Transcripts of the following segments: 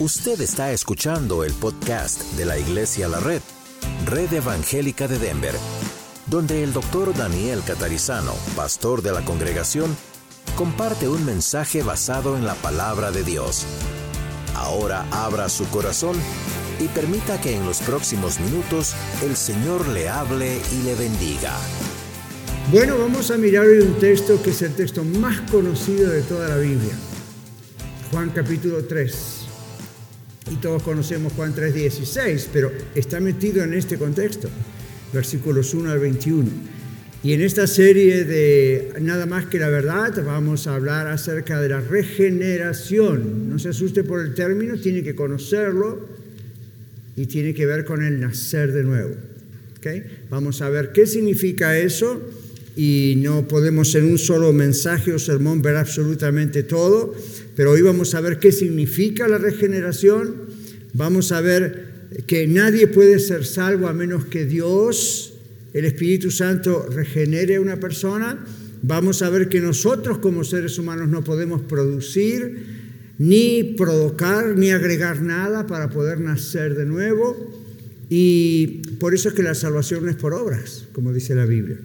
Usted está escuchando el podcast de la Iglesia La Red, Red Evangélica de Denver, donde el doctor Daniel Catarizano, pastor de la congregación, comparte un mensaje basado en la palabra de Dios. Ahora abra su corazón y permita que en los próximos minutos el Señor le hable y le bendiga. Bueno, vamos a mirar hoy un texto que es el texto más conocido de toda la Biblia. Juan capítulo 3 y todos conocemos Juan 3:16, pero está metido en este contexto, versículos 1 al 21. Y en esta serie de Nada más que la verdad vamos a hablar acerca de la regeneración. No se asuste por el término, tiene que conocerlo y tiene que ver con el nacer de nuevo. ¿Okay? Vamos a ver qué significa eso y no podemos en un solo mensaje o sermón ver absolutamente todo, pero hoy vamos a ver qué significa la regeneración, vamos a ver que nadie puede ser salvo a menos que Dios, el Espíritu Santo, regenere a una persona, vamos a ver que nosotros como seres humanos no podemos producir, ni provocar, ni agregar nada para poder nacer de nuevo, y por eso es que la salvación no es por obras, como dice la Biblia.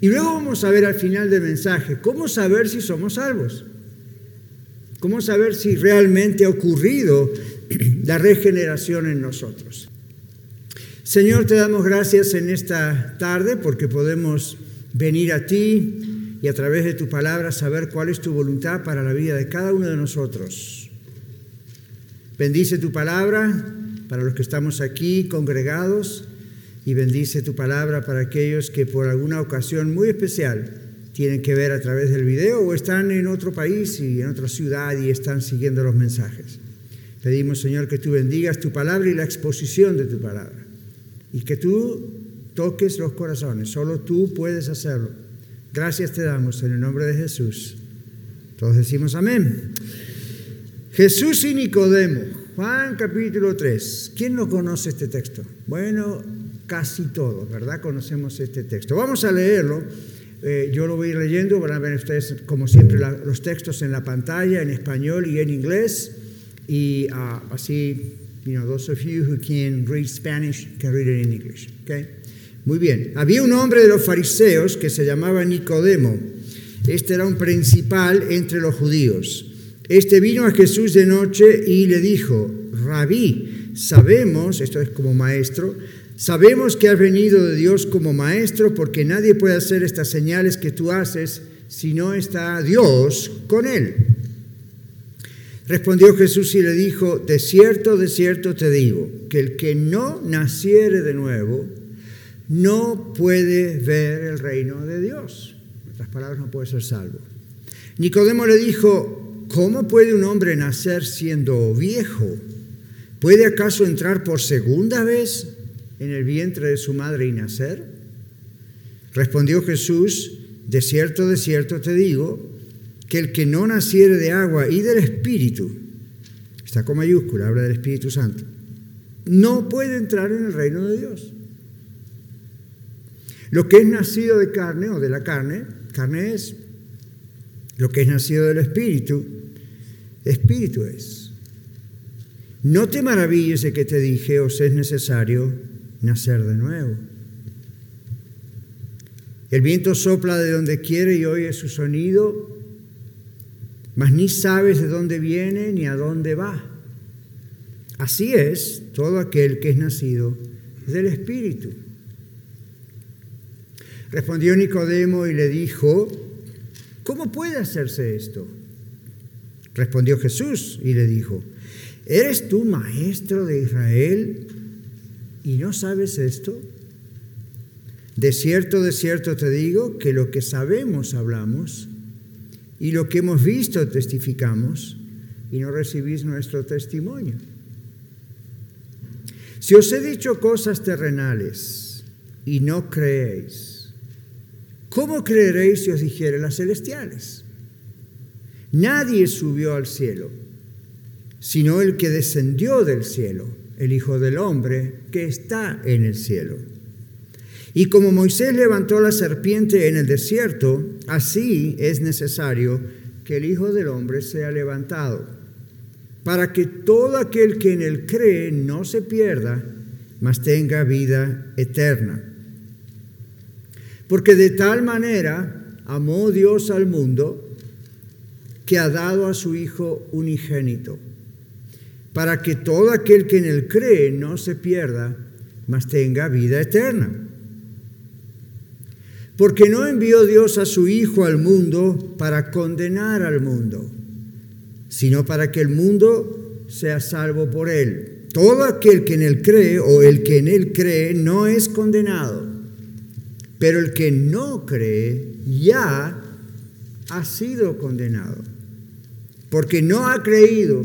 Y luego vamos a ver al final del mensaje, ¿cómo saber si somos salvos? ¿Cómo saber si realmente ha ocurrido la regeneración en nosotros? Señor, te damos gracias en esta tarde porque podemos venir a ti y a través de tu palabra saber cuál es tu voluntad para la vida de cada uno de nosotros. Bendice tu palabra para los que estamos aquí congregados y bendice tu palabra para aquellos que por alguna ocasión muy especial tienen que ver a través del video o están en otro país y en otra ciudad y están siguiendo los mensajes. Pedimos, Señor, que tú bendigas tu palabra y la exposición de tu palabra y que tú toques los corazones. Solo tú puedes hacerlo. Gracias te damos en el nombre de Jesús. Todos decimos amén. Jesús y Nicodemo, Juan capítulo 3. ¿Quién no conoce este texto? Bueno, casi todos, ¿verdad? Conocemos este texto. Vamos a leerlo. Eh, yo lo voy leyendo, van a ver ustedes, como siempre, los textos en la pantalla, en español y en inglés. Y uh, así, you know, those of you who can read Spanish can read it in English. Okay? Muy bien. Había un hombre de los fariseos que se llamaba Nicodemo. Este era un principal entre los judíos. Este vino a Jesús de noche y le dijo, Rabí, sabemos, esto es como maestro, Sabemos que has venido de Dios como maestro porque nadie puede hacer estas señales que tú haces si no está Dios con él. Respondió Jesús y le dijo, de cierto, de cierto te digo, que el que no naciere de nuevo no puede ver el reino de Dios. En otras palabras, no puede ser salvo. Nicodemo le dijo, ¿cómo puede un hombre nacer siendo viejo? ¿Puede acaso entrar por segunda vez en el vientre de su madre y nacer? Respondió Jesús, de cierto, de cierto te digo, que el que no naciere de agua y del Espíritu, está con mayúscula, habla del Espíritu Santo, no puede entrar en el reino de Dios. Lo que es nacido de carne o de la carne, carne es. Lo que es nacido del Espíritu, Espíritu es. No te maravilles de que te dije, os es necesario nacer de nuevo. El viento sopla de donde quiere y oye su sonido, mas ni sabes de dónde viene ni a dónde va. Así es todo aquel que es nacido del Espíritu. Respondió Nicodemo y le dijo, ¿cómo puede hacerse esto? Respondió Jesús y le dijo, ¿eres tú maestro de Israel ¿Y no sabes esto? De cierto, de cierto te digo que lo que sabemos hablamos y lo que hemos visto testificamos y no recibís nuestro testimonio. Si os he dicho cosas terrenales y no creéis, ¿cómo creeréis si os dijere las celestiales? Nadie subió al cielo, sino el que descendió del cielo el Hijo del Hombre que está en el cielo. Y como Moisés levantó la serpiente en el desierto, así es necesario que el Hijo del Hombre sea levantado, para que todo aquel que en él cree no se pierda, mas tenga vida eterna. Porque de tal manera amó Dios al mundo que ha dado a su Hijo unigénito, para que todo aquel que en él cree no se pierda, mas tenga vida eterna. Porque no envió Dios a su Hijo al mundo para condenar al mundo, sino para que el mundo sea salvo por él. Todo aquel que en él cree o el que en él cree no es condenado, pero el que no cree ya ha sido condenado, porque no ha creído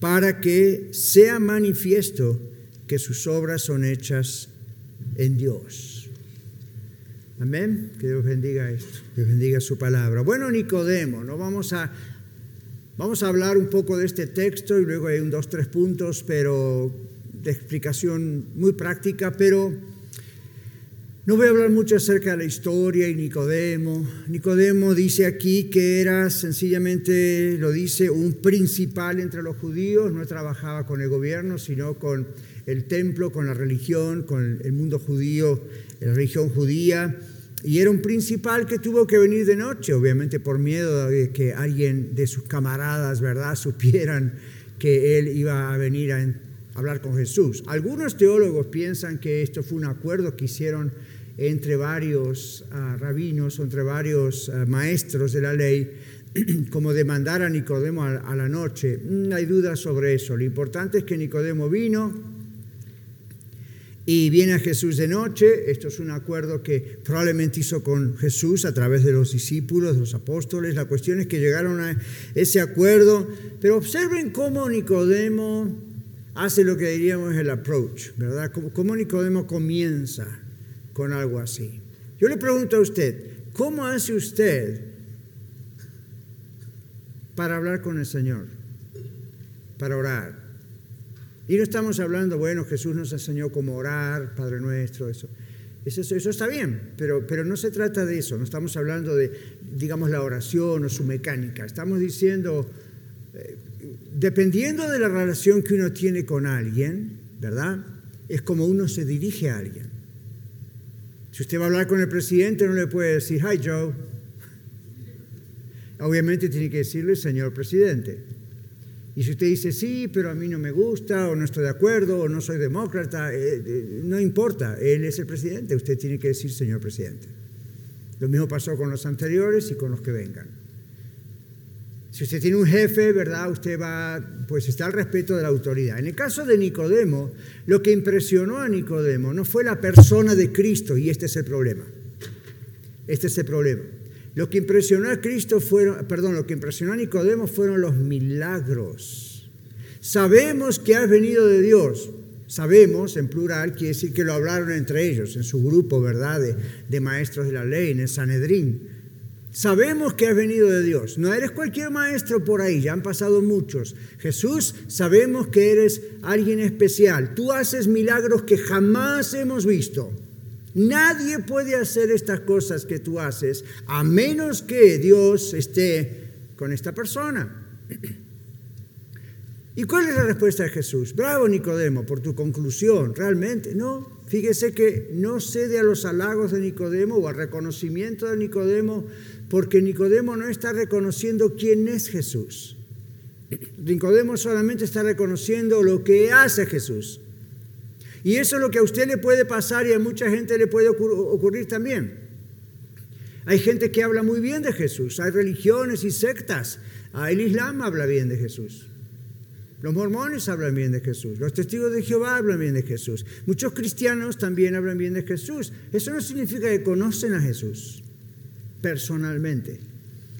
para que sea manifiesto que sus obras son hechas en Dios. Amén. Que Dios bendiga esto, Dios bendiga su palabra. Bueno, Nicodemo, ¿no? Vamos a, vamos a hablar un poco de este texto y luego hay un dos, tres puntos, pero de explicación muy práctica, pero no voy a hablar mucho acerca de la historia y Nicodemo. Nicodemo dice aquí que era sencillamente, lo dice, un principal entre los judíos, no trabajaba con el gobierno, sino con el templo, con la religión, con el mundo judío la religión judía, y era un principal que tuvo que venir de noche, obviamente por miedo de que alguien de sus camaradas, ¿verdad?, supieran que él iba a venir a hablar con Jesús. Algunos teólogos piensan que esto fue un acuerdo que hicieron entre varios uh, rabinos, entre varios uh, maestros de la ley, como de mandar a Nicodemo a, la noche. No mm, hay duda sobre eso. Lo importante es que Nicodemo vino, y viene a Jesús de noche. Esto es un acuerdo que probablemente hizo con Jesús a través de los discípulos, los apóstoles. La cuestión es que llegaron a ese acuerdo. Pero observen cómo Nicodemo hace lo que diríamos el approach, ¿verdad? Cómo, Nicodemo comienza con algo así. Yo le pregunto a usted, ¿cómo hace usted para hablar con el Señor? Para orar y no estamos hablando, bueno, Jesús nos enseñó cómo orar, Padre nuestro, eso. Eso, está bien, pero, pero no se trata de eso, no estamos hablando de, digamos, la oración o su mecánica. Estamos diciendo, eh, dependiendo de la relación que uno tiene con alguien, ¿verdad? Es como uno se dirige a alguien. Si usted va a hablar con el presidente, no le puede decir, hi Joe. Obviamente tiene que decirle, señor presidente. Y si usted dice, sí, pero a mí no me gusta, o no estoy de acuerdo, o no soy demócrata, eh, eh, no importa, él es el presidente, usted tiene que decir, señor presidente. Lo mismo pasó con los anteriores y con los que vengan. Si usted tiene un jefe, ¿verdad? Usted va, pues está al respeto de la autoridad. En el caso de Nicodemo, lo que impresionó a Nicodemo no fue la persona de Cristo, y este es el problema. Este es el problema. Lo que impresionó a Cristo fueron, perdón, lo que impresionó a Nicodemo fueron los milagros. Sabemos que has venido de Dios. Sabemos, en plural, quiere decir que lo hablaron entre ellos, en su grupo, ¿verdad?, de, de maestros de la ley, en el Sanedrín. Sabemos que has venido de Dios. No eres cualquier maestro por ahí, ya han pasado muchos. Jesús, sabemos que eres alguien especial. Tú haces milagros que jamás hemos visto. Nadie puede hacer estas cosas que tú haces a menos que Dios esté con esta persona. ¿Y cuál es la respuesta de Jesús? Bravo Nicodemo, por tu conclusión. Realmente, no. Fíjese que no cede a los halagos de Nicodemo o al reconocimiento de Nicodemo, porque Nicodemo no está reconociendo quién es Jesús. Nicodemo solamente está reconociendo lo que hace Jesús. Y eso es lo que a usted le puede pasar y a mucha gente le puede ocurrir también. Hay gente que habla muy bien de Jesús, hay religiones y sectas. Ah, el Islam habla bien de Jesús. Los mormones hablan bien de Jesús. Los testigos de Jehová hablan bien de Jesús. Muchos cristianos también hablan bien de Jesús. Eso no significa que conocen a Jesús personalmente.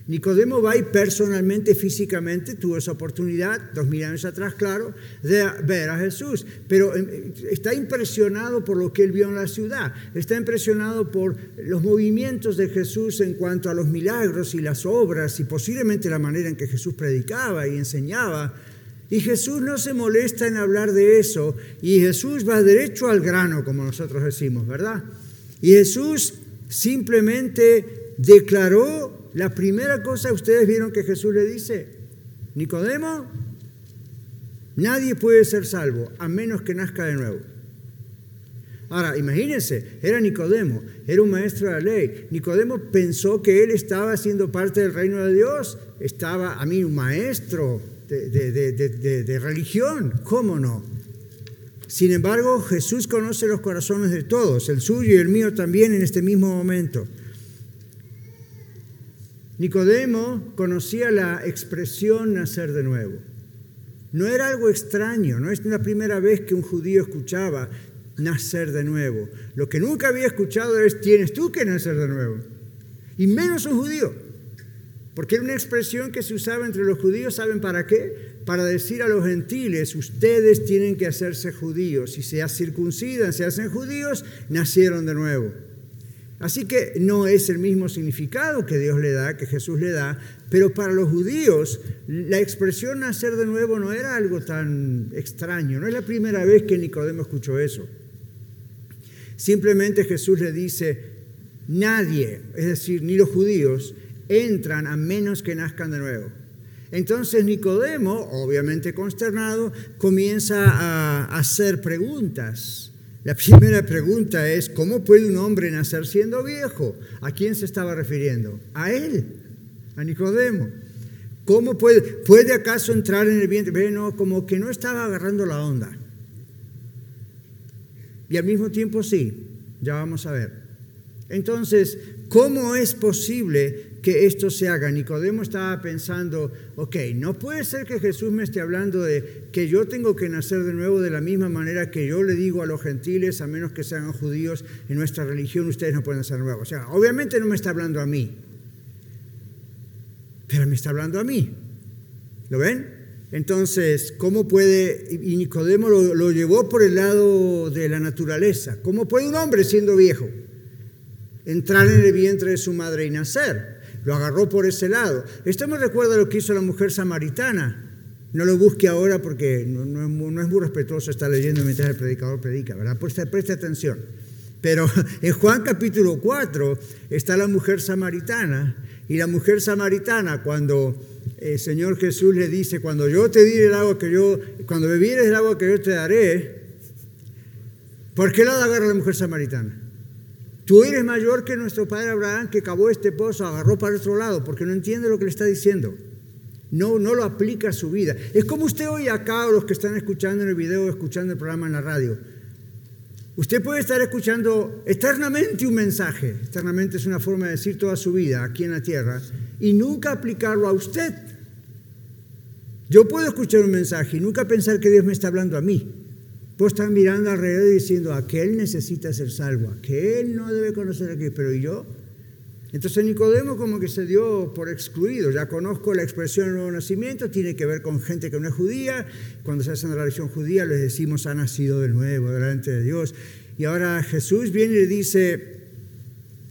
Nicodemo va y personalmente, físicamente, tuvo esa oportunidad, dos mil años atrás, claro, de ver a Jesús, pero eh, está impresionado por lo que él vio en la ciudad, está impresionado por los movimientos de Jesús en cuanto a los milagros y las obras y posiblemente la manera en que Jesús predicaba y enseñaba. Y Jesús no se molesta en hablar de eso y Jesús va derecho al grano, como nosotros decimos, ¿verdad? Y Jesús simplemente declaró la primera cosa ustedes vieron que Jesús le dice, Nicodemo, nadie puede ser salvo a menos que nazca de nuevo. Ahora, imagínense, era Nicodemo, era un maestro de la ley. Nicodemo pensó que él estaba siendo parte del reino de Dios, estaba, a mí, un maestro de, de religión, ¿cómo no? Sin embargo, Jesús conoce los corazones de todos, el suyo y el mío también en este mismo momento. Nicodemo conocía la expresión nacer de nuevo. No era algo extraño, no es la primera vez que un judío escuchaba nacer de nuevo. Lo que nunca había escuchado es tienes tú que nacer de nuevo. Y menos un judío. Porque era una expresión que se usaba entre los judíos, ¿saben para qué? Para decir a los gentiles, ustedes tienen que hacerse judíos. Si se circuncidan, se hacen judíos, nacieron de nuevo. Así que no es el mismo significado que Dios le da, que Jesús le da, pero para los judíos la expresión nacer de nuevo no era algo tan extraño, no es la primera vez que Nicodemo escuchó eso. Simplemente Jesús le dice, nadie, es decir, ni los judíos, entran a menos que nazcan de nuevo. Entonces Nicodemo, obviamente consternado, comienza a hacer preguntas. La primera pregunta es, ¿cómo puede un hombre nacer siendo viejo? ¿A quién se estaba refiriendo? A él, a Nicodemo. ¿Cómo puede, puede acaso entrar en el vientre? No, como que no estaba agarrando la onda. Y al mismo tiempo sí, ya vamos a ver. Entonces, ¿cómo es posible que esto se haga. Nicodemo estaba pensando, ok, no puede ser que Jesús me esté hablando de que yo tengo que nacer de nuevo de la misma manera que yo le digo a los gentiles, a menos que sean judíos, en nuestra religión ustedes no pueden nacer de nuevo. O sea, obviamente no me está hablando a mí, pero me está hablando a mí. ¿Lo ven? Entonces, ¿cómo puede, y Nicodemo lo, lo llevó por el lado de la naturaleza, ¿cómo puede un hombre siendo viejo entrar en el vientre de su madre y nacer? Lo agarró por ese lado. Esto me recuerda lo que hizo la mujer samaritana. No lo busque ahora porque no, es, muy respetuoso estar leyendo mientras el predicador predica, ¿verdad? Preste, preste atención. Pero en Juan capítulo 4 está la mujer samaritana y la mujer samaritana cuando el Señor Jesús le dice, cuando yo te diré el agua que yo, cuando bebieres el agua que yo te daré, ¿por qué la agarra la mujer samaritana? Tú eres mayor que nuestro padre Abraham que cavó este pozo, agarró para otro lado, porque no entiende lo que le está diciendo. No, no lo aplica a su vida. Es como usted hoy acá, o los que están escuchando en el video escuchando el programa en la radio. Usted puede estar escuchando eternamente un mensaje, eternamente es una forma de decir toda su vida aquí en la tierra, y nunca aplicarlo a usted. Yo puedo escuchar un mensaje y nunca pensar que Dios me está hablando a mí. Puedo estar mirando alrededor y diciendo, aquel necesita ser salvo, aquel no debe conocer a Cristo, pero ¿y yo? Entonces Nicodemo como que se dio por excluido. Ya conozco la expresión nuevo nacimiento, tiene que ver con gente que no es judía. Cuando se hace en la religión judía les decimos ha nacido de nuevo delante de Dios. Y ahora Jesús viene y le dice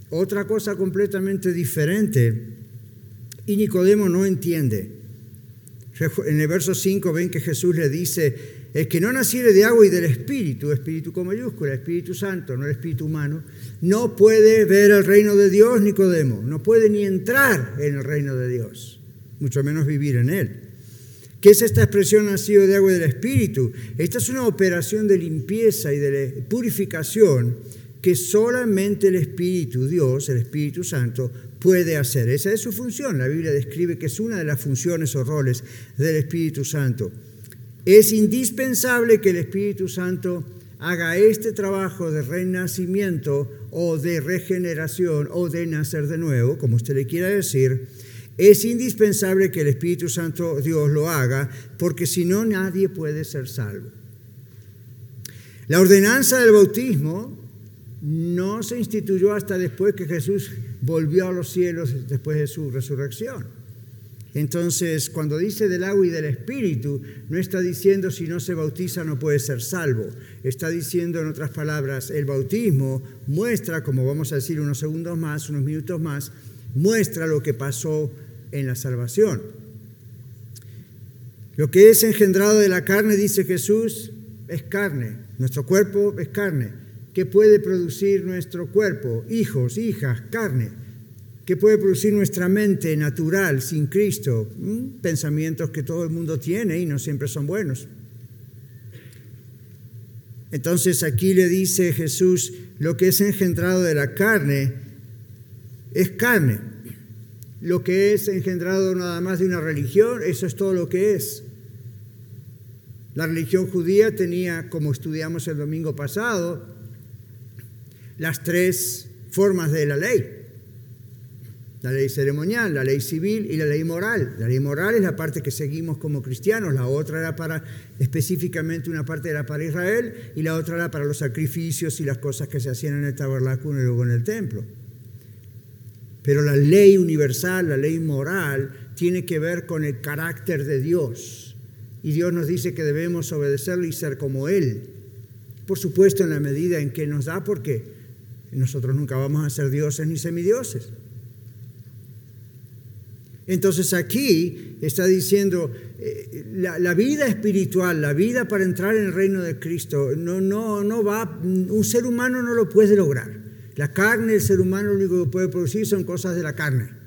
otra cosa completamente diferente. Y Nicodemo no entiende. En el verso 5 ven que Jesús le dice, el que no naciere de agua y del Espíritu, Espíritu con mayúscula, Espíritu Santo, no el Espíritu humano, no puede ver el reino de Dios, Nicodemo, no puede ni entrar en el reino de Dios, mucho menos vivir en él. ¿Qué es esta expresión nacido de agua y del Espíritu? Esta es una operación de limpieza y de purificación que solamente el Espíritu, Dios, el Espíritu Santo, puede hacer. Esa es su función. La Biblia describe que es una de las funciones o roles del Espíritu Santo. Es indispensable que el Espíritu Santo haga este trabajo de renacimiento o de regeneración o de nacer de nuevo, como usted le quiera decir. Es indispensable que el Espíritu Santo Dios lo haga, porque si no nadie puede ser salvo. La ordenanza del bautismo no se instituyó hasta después que Jesús volvió a los cielos después de su resurrección. Entonces, cuando dice del agua y del espíritu, no está diciendo si no se bautiza no puede ser salvo. Está diciendo, en otras palabras, el bautismo muestra, como vamos a decir unos segundos más, unos minutos más, muestra lo que pasó en la salvación. Lo que es engendrado de la carne, dice Jesús, es carne. Nuestro cuerpo es carne. ¿Qué puede producir nuestro cuerpo? Hijos, hijas, carne. ¿Qué puede producir nuestra mente natural sin Cristo? Pensamientos que todo el mundo tiene y no siempre son buenos. Entonces aquí le dice Jesús, lo que es engendrado de la carne es carne. Lo que es engendrado nada más de una religión, eso es todo lo que es. La religión judía tenía, como estudiamos el domingo pasado, las tres formas de la ley la ley ceremonial, la ley civil y la ley moral. La ley moral es la parte que seguimos como cristianos, la otra era para específicamente una parte era para Israel y la otra era para los sacrificios y las cosas que se hacían en el tabernáculo y luego en el templo. Pero la ley universal, la ley moral, tiene que ver con el carácter de Dios. Y Dios nos dice que debemos obedecerle y ser como Él. Por supuesto, en la medida en que nos da, porque nosotros nunca vamos a ser dioses ni semidioses. Entonces aquí está diciendo, eh, la, vida espiritual, la vida para entrar en el reino de Cristo, no, no, no va, un ser humano no lo puede lograr. La carne, el ser humano lo único que puede producir son cosas de la carne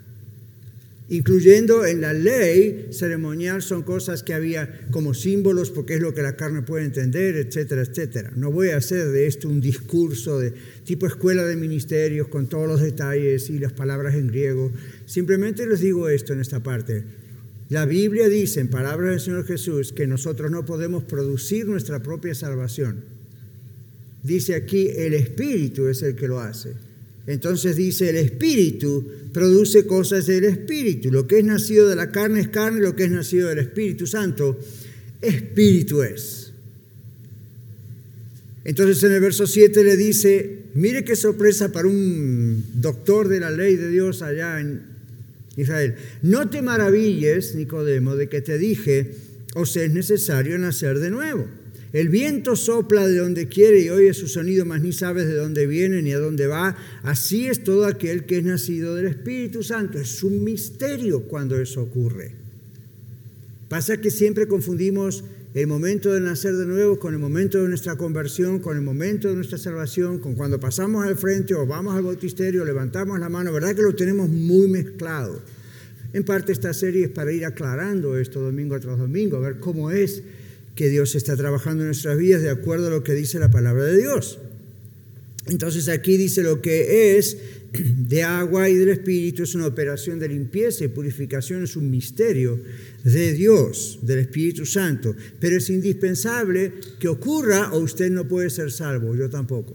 incluyendo en la ley ceremonial son cosas que había como símbolos porque es lo que la carne puede entender, etcétera, etcétera. No voy a hacer de esto un discurso de tipo escuela de ministerios con todos los detalles y las palabras en griego. Simplemente les digo esto en esta parte. La Biblia dice en palabras del Señor Jesús que nosotros no podemos producir nuestra propia salvación. Dice aquí, el Espíritu es el que lo hace. Entonces dice, el Espíritu produce cosas del Espíritu. Lo que es nacido de la carne es carne, lo que es nacido del Espíritu Santo, Espíritu es. Entonces en el verso 7 le dice, mire qué sorpresa para un doctor de la ley de Dios allá en Israel. No te maravilles, Nicodemo, de que te dije, os es necesario nacer de nuevo. El viento sopla de donde quiere y oye su sonido, mas ni sabes de dónde viene ni a dónde va. Así es todo aquel que es nacido del Espíritu Santo. Es un misterio cuando eso ocurre. Pasa que siempre confundimos el momento de nacer de nuevo con el momento de nuestra conversión, con el momento de nuestra salvación, con cuando pasamos al frente o vamos al bautisterio, levantamos la mano. ¿Verdad que lo tenemos muy mezclado? En parte esta serie es para ir aclarando esto domingo tras domingo, a ver cómo es que Dios está trabajando en nuestras vidas de acuerdo a lo que dice la palabra de Dios. Entonces aquí dice lo que es de agua y del Espíritu es una operación de limpieza y purificación, es un misterio de Dios, del Espíritu Santo. Pero es indispensable que ocurra o usted no puede ser salvo, yo tampoco.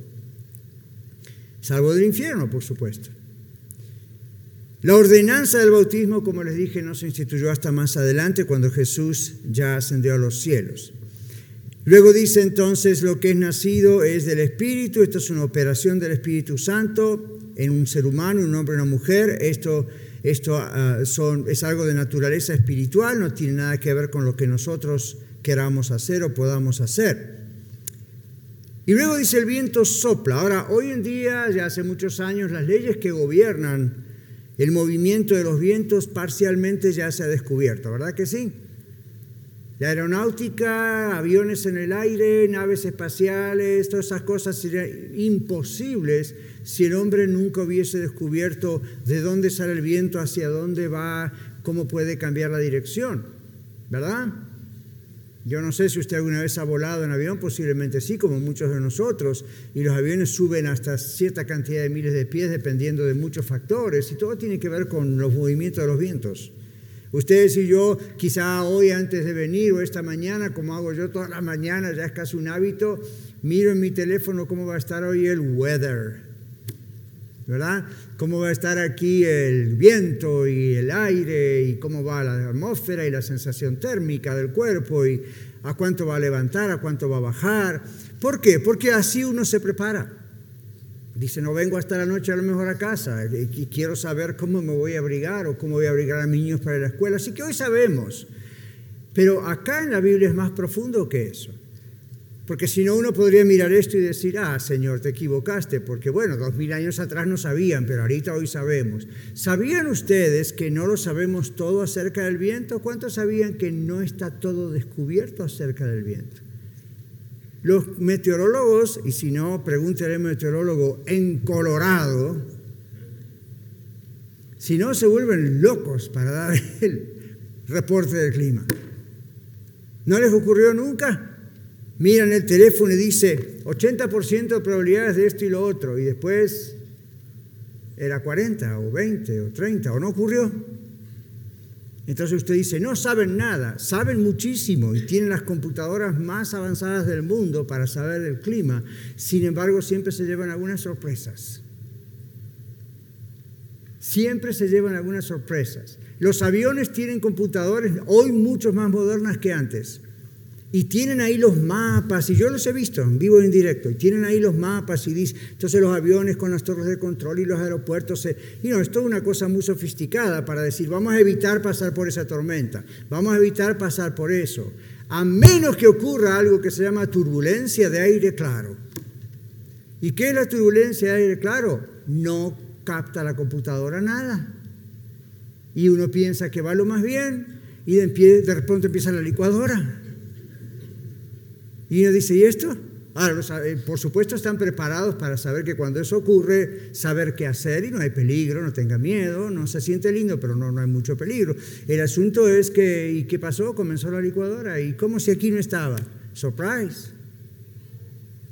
Salvo del infierno, por supuesto. La ordenanza del bautismo, como les dije, no se instituyó hasta más adelante cuando Jesús ya ascendió a los cielos. Luego dice entonces lo que es nacido es del Espíritu, esto es una operación del Espíritu Santo en un ser humano, un hombre y una mujer, esto, esto ah, son, es algo de naturaleza espiritual, no tiene nada que ver con lo que nosotros queramos hacer o podamos hacer. Y luego dice el viento sopla. Ahora, hoy en día, ya hace muchos años, las leyes que gobiernan el movimiento de los vientos parcialmente ya se ha descubierto, ¿verdad que sí? La aeronáutica, aviones en el aire, naves espaciales, todas esas cosas serían imposibles si el hombre nunca hubiese descubierto de dónde sale el viento, hacia dónde va, cómo puede cambiar la dirección, ¿verdad? Yo no sé si usted alguna vez ha volado en avión, posiblemente sí, como muchos de nosotros, y los aviones suben hasta cierta cantidad de miles de pies dependiendo de muchos factores, y todo tiene que ver con los movimientos de los vientos. Ustedes y yo, quizá hoy antes de venir o esta mañana, como hago yo todas las mañanas, ya es casi un hábito, miro en mi teléfono cómo va a estar hoy el weather. ¿Verdad? Cómo va a estar aquí el viento y el aire y cómo va la atmósfera y la sensación térmica del cuerpo y a cuánto va a levantar, a cuánto va a bajar. ¿Por qué? Porque así uno se prepara. Dice, no vengo hasta la noche a lo mejor a casa y quiero saber cómo me voy a abrigar o cómo voy a abrigar a mis niños para la escuela. Así que hoy sabemos. Pero acá en la Biblia es más profundo que eso. Porque si no, uno podría mirar esto y decir, ah, Señor, te equivocaste, porque bueno, dos mil años atrás no sabían, pero ahorita hoy sabemos. ¿Sabían ustedes que no lo sabemos todo acerca del viento? ¿Cuántos sabían que no está todo descubierto acerca del viento? Los meteorólogos, y si no, pregúntele al meteorólogo en Colorado, si no, se vuelven locos para dar el reporte del clima. ¿No les ocurrió nunca? Miran el teléfono y dice 80% de probabilidades de esto y lo otro, y después era 40 o 20 o 30, o no ocurrió. Entonces usted dice, no saben nada, saben muchísimo y tienen las computadoras más avanzadas del mundo para saber el clima, sin embargo siempre se llevan algunas sorpresas. Siempre se llevan algunas sorpresas. Los aviones tienen computadores hoy mucho más modernas que antes. Y tienen ahí los mapas, y yo los he visto en vivo y en directo, y tienen ahí los mapas y dicen, entonces los aviones con las torres de control y los aeropuertos, y no, es una cosa muy sofisticada para decir, vamos a evitar pasar por esa tormenta, vamos a evitar pasar por eso, a menos que ocurra algo que se llama turbulencia de aire claro. ¿Y qué es la turbulencia de aire claro? No capta la computadora nada. Y uno piensa que va lo más bien, y de repente empieza la licuadora. Y uno dice, ¿y esto? Eh, por supuesto están preparados para saber que cuando eso ocurre, saber qué hacer y no hay peligro, no tenga miedo, no se siente lindo, pero no, no hay mucho peligro. El asunto es que, ¿y qué pasó? Comenzó la licuadora y como si aquí no estaba. Surprise.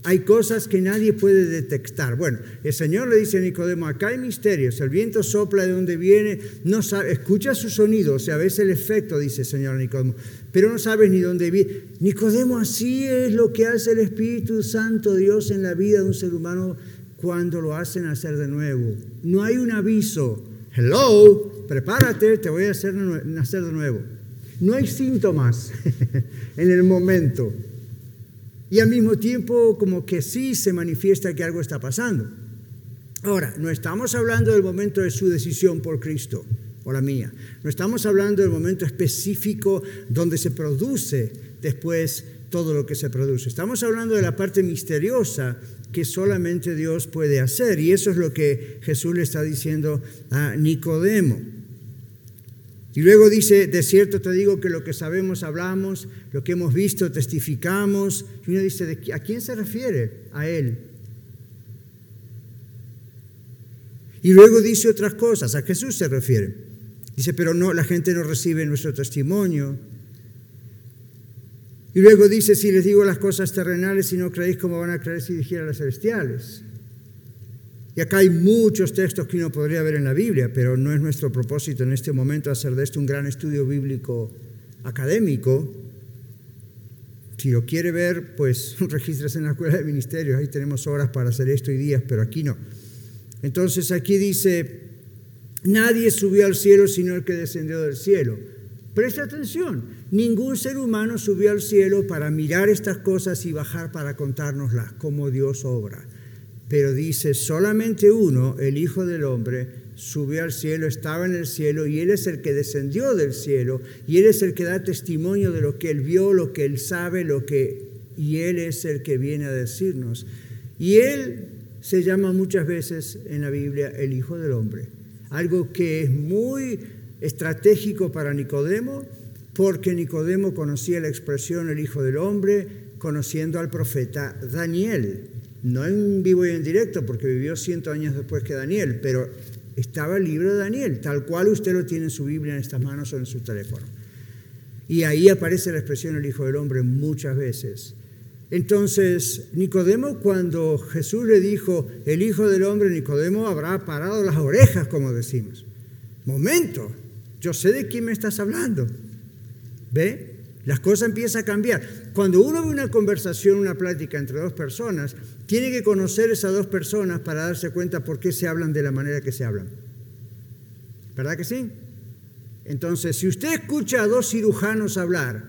Hay cosas que nadie puede detectar. Bueno, el Señor le dice a Nicodemo, acá hay misterios, el viento sopla de donde viene, no sabe, escucha su sonido, o sea, ves el efecto, dice el Señor Nicodemo, pero no sabes ni dónde viene. Nicodemo, así es lo que hace el Espíritu Santo Dios en la vida de un ser humano cuando lo hacen nacer de nuevo. No hay un aviso, hello, prepárate, te voy a hacer nacer de nuevo. No hay síntomas en el momento y al mismo tiempo como que sí se manifiesta que algo está pasando. Ahora, no estamos hablando del momento de su decisión por Cristo o la mía. No estamos hablando del momento específico donde se produce después todo lo que se produce. Estamos hablando de la parte misteriosa que solamente Dios puede hacer. Y eso es lo que Jesús le está diciendo a Nicodemo. Y luego dice, de cierto te digo que lo que sabemos hablamos, lo que hemos visto testificamos. Y uno dice, ¿a quién se refiere? A Él. Y luego dice otras cosas, a Jesús se refiere. Dice, pero no, la gente no recibe nuestro testimonio. Y luego dice, si les digo las cosas terrenales y no creéis, ¿cómo van a creer si dijera las celestiales? Y acá hay muchos textos que uno podría ver en la Biblia, pero no es nuestro propósito en este momento hacer de esto un gran estudio bíblico académico. Si lo quiere ver, pues regístrese en la escuela de ministerios, ahí tenemos horas para hacer esto y días, pero aquí no. Entonces aquí dice, nadie subió al cielo sino el que descendió del cielo. Presta atención, ningún ser humano subió al cielo para mirar estas cosas y bajar para contárnoslas, como Dios obra pero dice, solamente uno, el Hijo del Hombre, subió al cielo, estaba en el cielo y Él es el que descendió del cielo y Él es el que da testimonio de lo que Él vio, lo que Él sabe, lo que... Y Él es el que viene a decirnos. Y Él se llama muchas veces en la Biblia el Hijo del Hombre, algo que es muy estratégico para Nicodemo, porque Nicodemo conocía la expresión el Hijo del Hombre, conociendo al profeta Daniel no en vivo y en directo, porque vivió cientos años después que Daniel, pero estaba el libro de Daniel, tal cual usted lo tiene en su Biblia en estas manos o en su teléfono. Y ahí aparece la expresión el Hijo del Hombre muchas veces. Entonces, Nicodemo, cuando Jesús le dijo, el Hijo del Hombre, Nicodemo habrá parado las orejas, como decimos. Momento, yo sé de quién me estás hablando. ¿Ve? Las cosas empiezan a cambiar. Cuando uno ve una conversación, una plática entre dos personas, tiene que conocer esas dos personas para darse cuenta por qué se hablan de la manera que se hablan. ¿Verdad que sí? Entonces, si usted escucha a dos cirujanos hablar,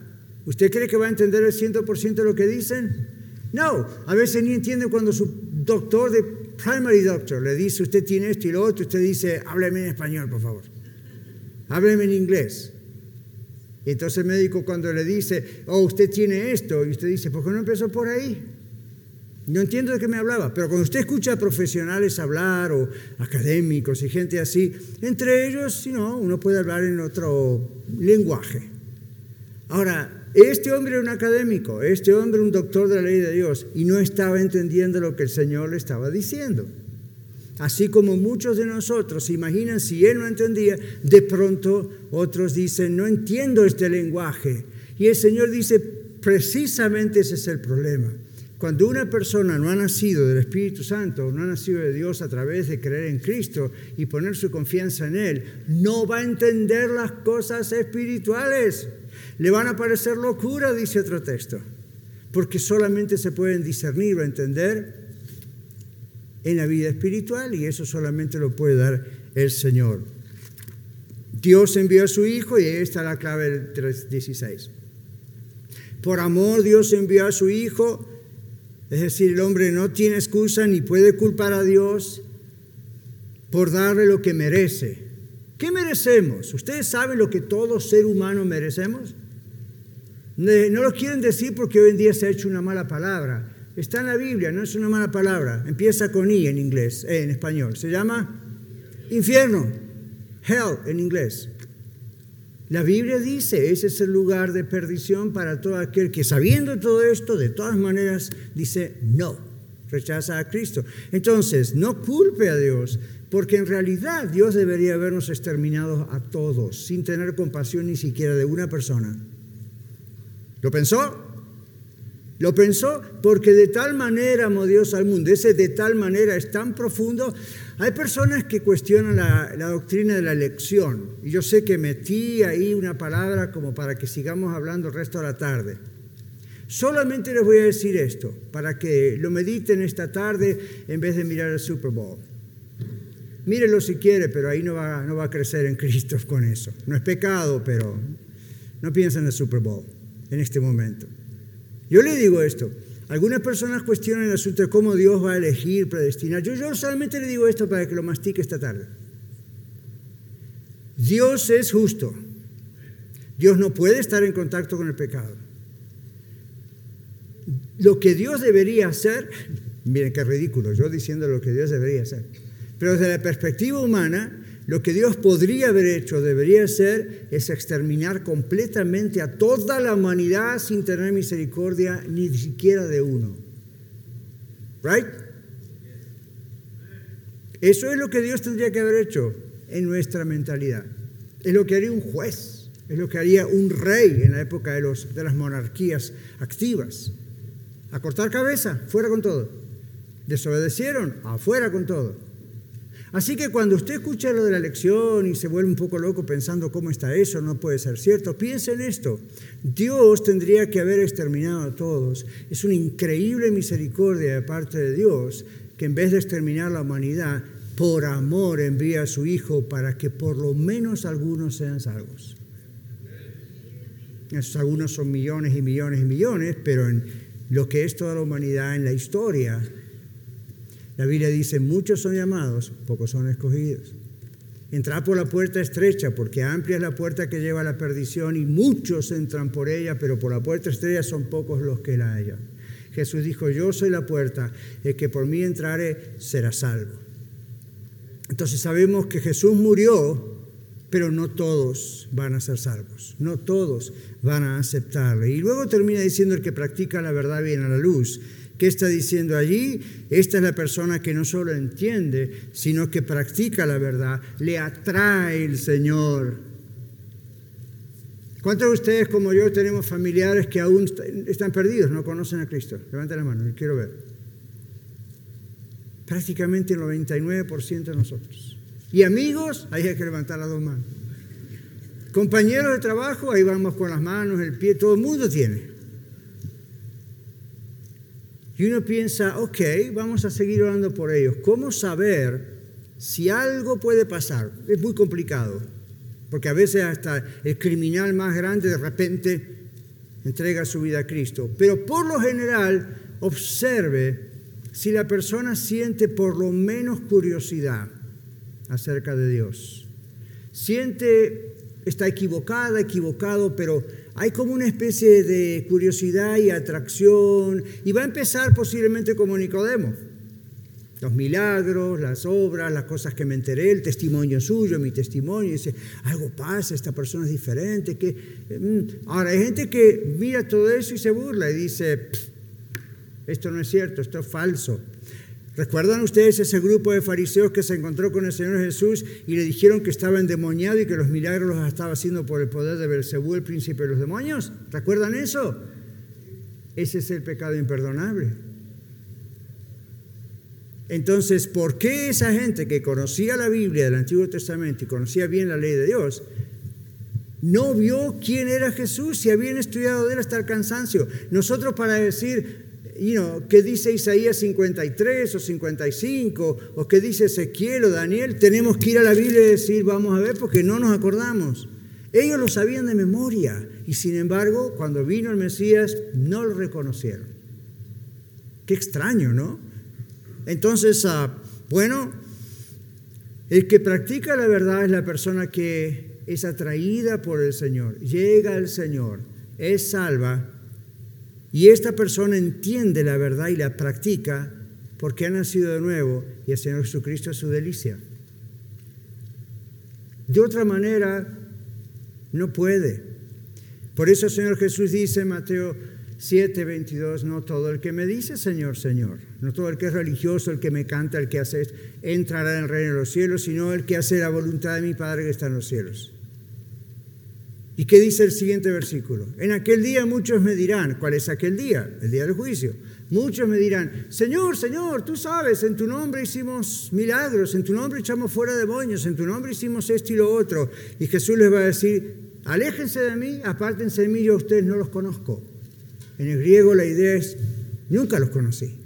¿usted cree que va a entender el 100% de lo que dicen? No, a veces ni entiende cuando su doctor de primary doctor le dice, usted tiene esto y lo otro, usted dice, hábleme en español, por favor. Hábleme en inglés. Y entonces el médico cuando le dice, oh, usted tiene esto, y usted dice, ¿por qué no empezó por ahí? No entiendo de qué me hablaba, pero cuando usted escucha a profesionales hablar o académicos y gente así, entre ellos, si no, uno puede hablar en otro lenguaje. Ahora, este hombre era un académico, este hombre un doctor de la ley de Dios y no estaba entendiendo lo que el Señor le estaba diciendo. Así como muchos de nosotros imaginan si él no entendía, de pronto otros dicen, no entiendo este lenguaje. Y el Señor dice, precisamente ese es el problema. Cuando una persona no ha nacido del Espíritu Santo, no ha nacido de Dios a través de creer en Cristo y poner su confianza en Él, no va a entender las cosas espirituales. Le van a parecer locura, dice otro texto, porque solamente se pueden discernir o entender en la vida espiritual y eso solamente lo puede dar el Señor. Dios envió a su Hijo y ahí está la clave del 3.16. Por amor Dios envió a su Hijo, es decir, el hombre no tiene excusa ni puede culpar a Dios por darle lo que merece. ¿Qué merecemos? ¿Ustedes saben lo que todo ser humano merecemos? No lo quieren decir porque hoy en día se ha hecho una mala palabra. Está en la Biblia, no es una mala palabra. Empieza con I en inglés, eh, en español. Se llama infierno, hell en inglés. La Biblia dice, ese es el lugar de perdición para todo aquel que sabiendo todo esto, de todas maneras, dice no, rechaza a Cristo. Entonces, no culpe a Dios, porque en realidad Dios debería habernos exterminado a todos, sin tener compasión ni siquiera de una persona. ¿Lo pensó? Lo pensó porque de tal manera amó Dios al mundo. Ese de tal manera es tan profundo. Hay personas que cuestionan la, doctrina de la elección. Y yo sé que metí ahí una palabra como para que sigamos hablando el resto de la tarde. Solamente les voy a decir esto, para que lo mediten esta tarde en vez de mirar el Super Bowl. Mírelo si quiere, pero ahí no va, no va a crecer en Cristo con eso. No es pecado, pero no piensen en el Super Bowl en este momento. Yo le digo esto. Algunas personas cuestionan el asunto de cómo Dios va a elegir, predestinar. Yo, yo solamente le digo esto para que lo mastique esta tarde. Dios es justo. Dios no puede estar en contacto con el pecado. Lo que Dios debería hacer, miren qué ridículo, yo diciendo lo que Dios debería hacer, pero desde la perspectiva humana, lo que Dios podría haber hecho, debería ser, es exterminar completamente a toda la humanidad sin tener misericordia ni siquiera de uno. ¿Right? Eso es lo que Dios tendría que haber hecho en nuestra mentalidad. Es lo que haría un juez, es lo que haría un rey en la época de, los, de las monarquías activas. A cortar cabeza, fuera con todo. Desobedecieron, afuera con todo. Así que cuando usted escucha lo de la elección y se vuelve un poco loco pensando cómo está eso, no puede ser cierto, piense en esto. Dios tendría que haber exterminado a todos. Es una increíble misericordia de parte de Dios que en vez de exterminar la humanidad, por amor envía a su Hijo para que por lo menos algunos sean salvos. Esos algunos son millones y millones y millones, pero en lo que es toda la humanidad en la historia, la Biblia dice, muchos son llamados, pocos son escogidos. Entrad por la puerta estrecha, porque amplia es la puerta que lleva a la perdición y muchos entran por ella, pero por la puerta estrecha son pocos los que la hallan. Jesús dijo, yo soy la puerta, el que por mí entrare será salvo. Entonces sabemos que Jesús murió, pero no todos van a ser salvos, no todos van a aceptarle. Y luego termina diciendo el que practica la verdad viene a la luz. ¿Qué está diciendo allí? Esta es la persona que no solo entiende, sino que practica la verdad, le atrae el Señor. ¿Cuántos de ustedes como yo tenemos familiares que aún están perdidos, no conocen a Cristo? Levanten la mano, quiero ver. Prácticamente el 99% de nosotros. Y amigos, ahí hay que levantar las dos manos. Compañeros de trabajo, ahí vamos con las manos, el pie, todo el mundo tiene. Y uno piensa, ok, vamos a seguir orando por ellos. ¿Cómo saber si algo puede pasar? Es muy complicado, porque a veces hasta el criminal más grande de repente entrega su vida a Cristo. Pero por lo general, observe si la persona siente por lo menos curiosidad acerca de Dios. Siente, está equivocada, equivocado, pero hay como una especie de curiosidad y atracción y va a empezar posiblemente como Nicodemo. Los milagros, las obras, las cosas que me enteré, el testimonio suyo, mi testimonio, y dice, algo pasa, esta persona es diferente. Que... Mm". Ahora, hay gente que mira todo eso y se burla y dice, esto no es cierto, esto es falso. ¿Recuerdan ustedes ese grupo de fariseos que se encontró con el Señor Jesús y le dijeron que estaba endemoniado y que los milagros los estaba haciendo por el poder de Belcebú, el príncipe de los demonios? ¿Recuerdan eso? Ese es el pecado imperdonable. Entonces, ¿por qué esa gente que conocía la Biblia del Antiguo Testamento y conocía bien la ley de Dios, no vio quién era Jesús si habían estudiado de él hasta el cansancio? Nosotros para decir, you know, ¿qué dice Isaías 53 o 55 o qué dice Ezequiel o Daniel? Tenemos que ir a la Biblia y decir, vamos a ver, porque no nos acordamos. Ellos lo sabían de memoria y sin embargo, cuando vino el Mesías, no lo reconocieron. Qué extraño, ¿no? Entonces, ah, bueno, el que practica la verdad es la persona que es atraída por el Señor, llega al Señor, es salva y esta persona entiende la verdad y la practica porque ha nacido de nuevo y el Señor Jesucristo es su delicia. De otra manera, no puede. Por eso el Señor Jesús dice en Mateo 7, 22, no todo el que me dice Señor, Señor, no todo el que es religioso, el que me canta, el que hace esto, entrará en el reino de los cielos, sino el que hace la voluntad de mi Padre que está en los cielos. ¿Y qué dice el siguiente versículo? En aquel día muchos me dirán, ¿cuál es aquel día? El día del juicio. Muchos me dirán, Señor, Señor, tú sabes, en tu nombre hicimos milagros, en tu nombre echamos fuera demonios, en tu nombre hicimos esto y lo otro. Y Jesús les va a decir, aléjense de mí, apártense de mí, yo a ustedes no los conozco. En el griego la idea es, nunca los conocí.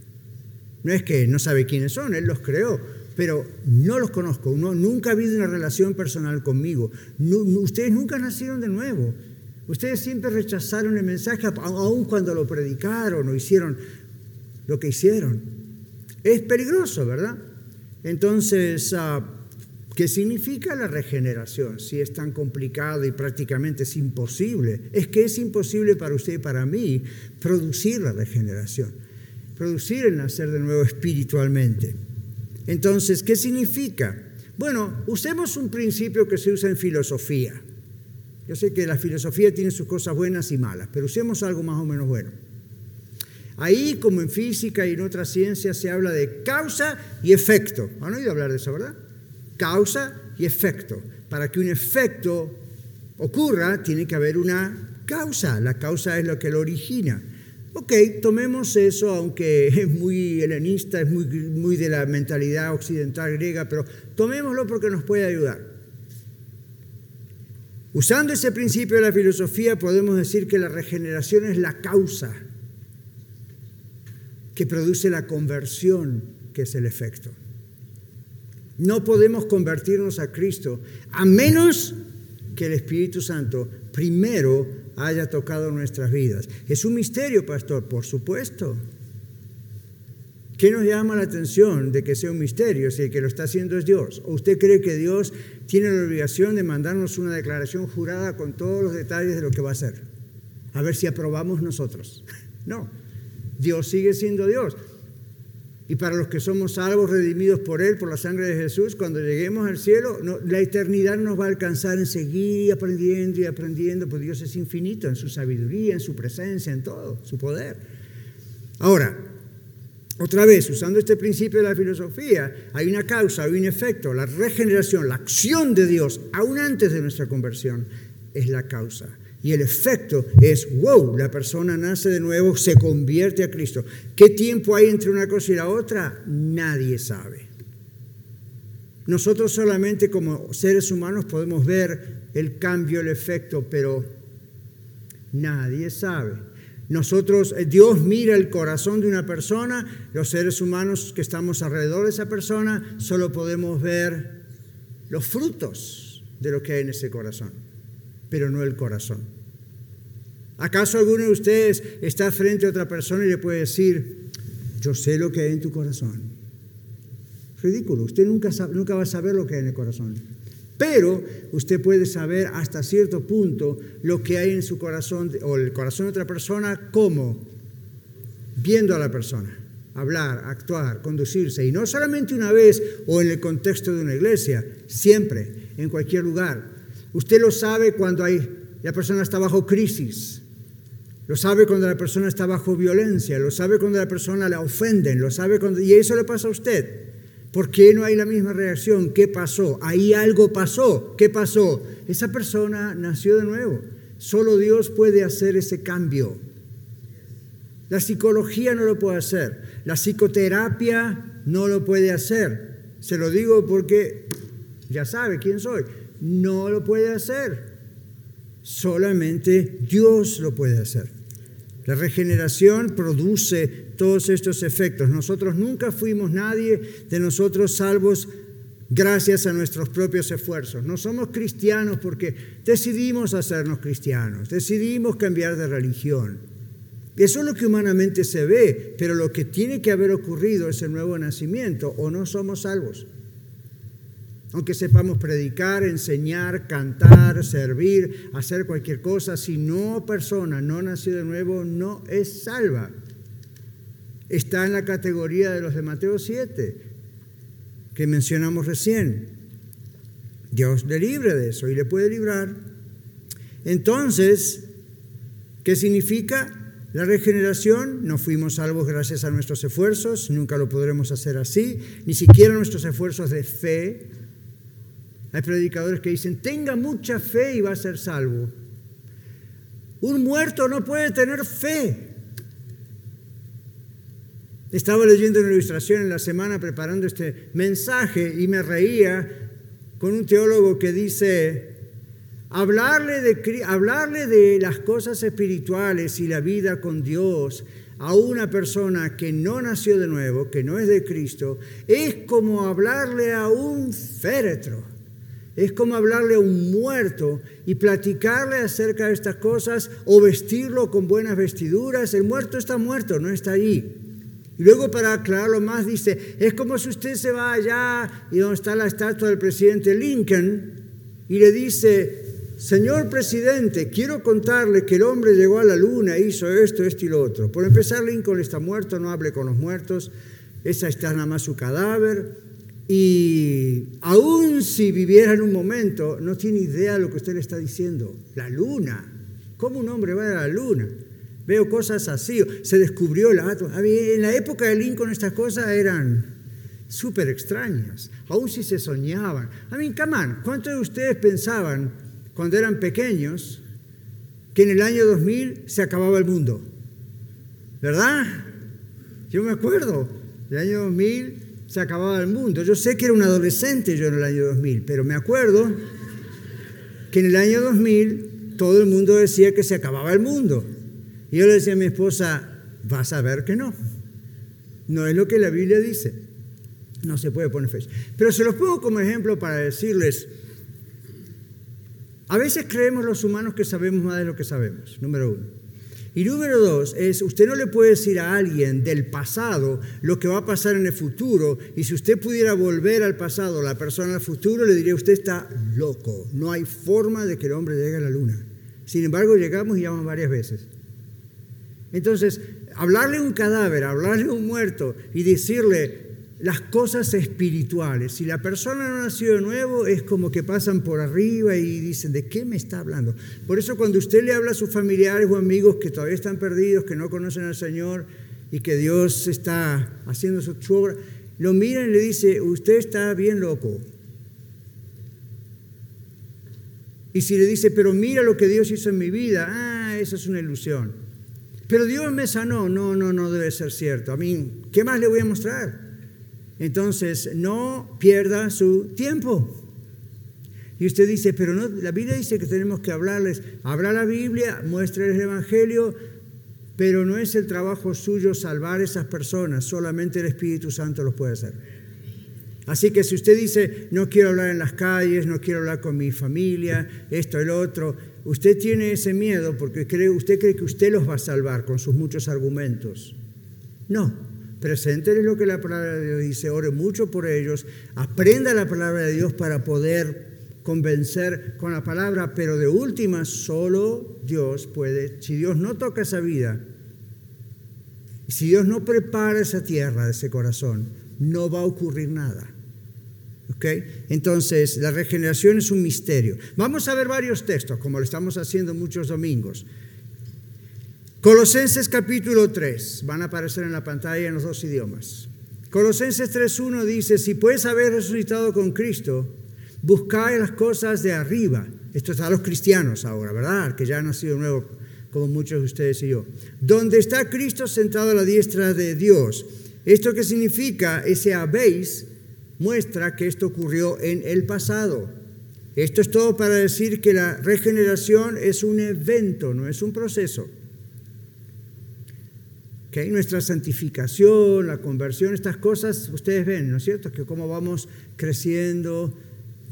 No es que no sabe quiénes son, Él los creó pero no los conozco, no, nunca ha habido una relación personal conmigo, ustedes nunca nacieron de nuevo, ustedes siempre rechazaron el mensaje, aun cuando lo predicaron o hicieron lo que hicieron. Es peligroso, ¿verdad? Entonces, ah, ¿qué significa la regeneración? Si es tan complicado y prácticamente es imposible, es que es imposible para usted y para mí producir la regeneración, producir el nacer de nuevo espiritualmente. Entonces, ¿qué significa? Bueno, usemos un principio que se usa en filosofía. Yo sé que la filosofía tiene sus cosas buenas y malas, pero usemos algo más o menos bueno. Ahí, como en física y en otras ciencias, se habla de causa y efecto. ¿Han oído hablar de eso, verdad? Causa y efecto. Para que un efecto ocurra, tiene que haber una causa. La causa es lo que lo origina. Ok, tomemos eso, aunque es muy helenista, es muy, muy de la mentalidad occidental griega, pero tomémoslo porque nos puede ayudar. Usando ese principio de la filosofía, podemos decir que la regeneración es la causa que produce la conversión, que es el efecto. No podemos convertirnos a Cristo a menos que el Espíritu Santo primero haya tocado nuestras vidas. Es un misterio, pastor, por supuesto. ¿Qué nos llama la atención de que sea un misterio si el que lo está haciendo es Dios? ¿O usted cree que Dios tiene la obligación de mandarnos una declaración jurada con todos los detalles de lo que va a hacer? A ver si aprobamos nosotros. No, Dios sigue siendo Dios. Y para los que somos salvos, redimidos por Él, por la sangre de Jesús, cuando lleguemos al cielo, la eternidad nos va a alcanzar en seguir aprendiendo y aprendiendo, porque Dios es infinito en su sabiduría, en su presencia, en todo, su poder. Ahora, otra vez, usando este principio de la filosofía, hay una causa, hay un efecto, la regeneración, la acción de Dios, aún antes de nuestra conversión, es la causa. Y el efecto es, wow, la persona nace de nuevo, se convierte a Cristo. ¿Qué tiempo hay entre una cosa y la otra? Nadie sabe. Nosotros solamente como seres humanos podemos ver el cambio, el efecto, pero nadie sabe. Nosotros, eh, Dios mira el corazón de una persona, los seres humanos que estamos alrededor de esa persona, solo podemos ver los frutos de lo que hay en ese corazón, pero no el corazón. ¿Acaso alguno de ustedes está frente a otra persona y le puede decir, yo sé lo que hay en tu corazón. Ridículo, usted nunca, nunca va a saber lo que hay en el corazón. Pero usted puede saber hasta cierto punto lo que hay en su corazón o el corazón de otra persona, como viendo a la persona, hablar, actuar, conducirse. Y no solamente una vez o en el contexto de una iglesia, siempre, en cualquier lugar. Usted lo sabe cuando hay, la persona está bajo crisis. Lo sabe cuando la persona está bajo violencia, lo sabe cuando la persona la ofenden, lo sabe cuando... Y eso le pasa a usted. ¿Por qué no hay la misma reacción? ¿Qué pasó? Ahí algo pasó. ¿Qué pasó? Esa persona nació de nuevo. Solo Dios puede hacer ese cambio. La psicología no lo puede hacer. La psicoterapia no lo puede hacer. Se lo digo porque ya sabe quién soy. No lo puede hacer. Solamente Dios lo puede hacer. La regeneración produce todos estos efectos. Nosotros nunca fuimos nadie de nosotros salvos gracias a nuestros propios esfuerzos. No somos cristianos porque decidimos hacernos cristianos, decidimos cambiar de religión. Eso es lo que humanamente se ve, pero lo que tiene que haber ocurrido es el nuevo nacimiento o no somos salvos. Aunque sepamos predicar, enseñar, cantar, servir, hacer cualquier cosa, si no persona no nació de nuevo, no es salva está en la categoría de los de Mateo 7, que mencionamos recién. Dios le libre de eso y le puede librar. Entonces, ¿qué significa la regeneración? No fuimos salvos gracias a nuestros esfuerzos, nunca lo podremos hacer así, ni siquiera nuestros esfuerzos de fe. Hay predicadores que dicen, tenga mucha fe y va a ser salvo. Un muerto no puede tener fe. Estaba leyendo una ilustración en la semana preparando este mensaje y me reía con un teólogo que dice, hablarle de, hablarle de las cosas espirituales y la vida con Dios a una persona que no nació de nuevo, que no es de Cristo, es como hablarle a un féretro, es como hablarle a un muerto y platicarle acerca de estas cosas o vestirlo con buenas vestiduras. El muerto está muerto, no está allí. Y luego para aclararlo más dice, es como si usted se va allá y donde está la estatua del presidente Lincoln y le dice, señor presidente, quiero contarle que el hombre llegó a la luna, hizo esto, esto y lo otro. Por empezar, Lincoln está muerto, no hable con los muertos, esa está nada más su cadáver. Y aún si viviera en un momento, no tiene idea de lo que usted le está diciendo. La luna. ¿Cómo un hombre va a la luna? Veo cosas así. Se descubrió el átomo. En la época de Lincoln estas cosas eran súper extrañas, aún si se soñaban. A mí, camán, ¿cuántos de ustedes pensaban cuando eran pequeños que en el año 2000 se acababa el mundo? ¿Verdad? Yo me acuerdo, el año 2000 se acababa el mundo. Yo sé que era un adolescente yo en el año 2000, pero me acuerdo que en el año 2000 todo el mundo decía que se acababa el mundo. Y yo le decía a mi esposa, vas a ver que no. No es lo que la Biblia dice. No se puede poner fecha. Pero se los pongo como ejemplo para decirles, a veces creemos los humanos que sabemos más de lo que sabemos, número uno. Y número dos es, usted no le puede decir a alguien del pasado lo que va a pasar en el futuro. Y si usted pudiera volver al pasado, la persona al futuro, le diría, usted está loco. No hay forma de que el hombre llegue a la luna. Sin embargo, llegamos y llamamos varias veces. Entonces, hablarle a un cadáver, hablarle a un muerto y decirle las cosas espirituales, si la persona no nació de nuevo, es como que pasan por arriba y dicen, ¿de qué me está hablando? Por eso cuando usted le habla a sus familiares o amigos que todavía están perdidos, que no conocen al Señor y que Dios está haciendo su obra, lo miran y le dice, usted está bien loco. Y si le dice, pero mira lo que Dios hizo en mi vida, ah, eso es una ilusión. Pero Dios me sanó. No, no, no debe ser cierto. A mí, ¿qué más le voy a mostrar? Entonces, no pierda su tiempo. Y usted dice, pero no, la Biblia dice que tenemos que hablarles. Habla la Biblia, muestre el Evangelio, pero no es el trabajo suyo salvar esas personas, solamente el Espíritu Santo los puede hacer. Así que si usted dice, no quiero hablar en las calles, no quiero hablar con mi familia, esto, el otro, usted tiene ese miedo porque cree, usted cree que usted los va a salvar con sus muchos argumentos. No, Presénteles lo que la palabra de Dios dice, ore mucho por ellos, aprenda la palabra de Dios para poder convencer con la palabra, pero de última solo Dios puede, si Dios no toca esa vida, si Dios no prepara esa tierra, ese corazón, no va a ocurrir nada. Entonces, la regeneración es un misterio. Vamos a ver varios textos, como lo estamos haciendo muchos domingos. Colosenses capítulo 3, van a aparecer en la pantalla en los dos idiomas. Colosenses 3.1 dice, si puedes haber resucitado con Cristo, buscad las cosas de arriba. Esto está a los cristianos ahora, ¿verdad? Que ya han nacido nuevo, como muchos de ustedes y yo. Donde está Cristo sentado a la diestra de Dios. ¿Esto qué significa? Ese habéis muestra que esto ocurrió en el pasado. Esto es todo para decir que la regeneración es un evento, no es un proceso. Nuestra santificación, la conversión, estas cosas, ustedes ven, ¿no es cierto? Que cómo vamos creciendo,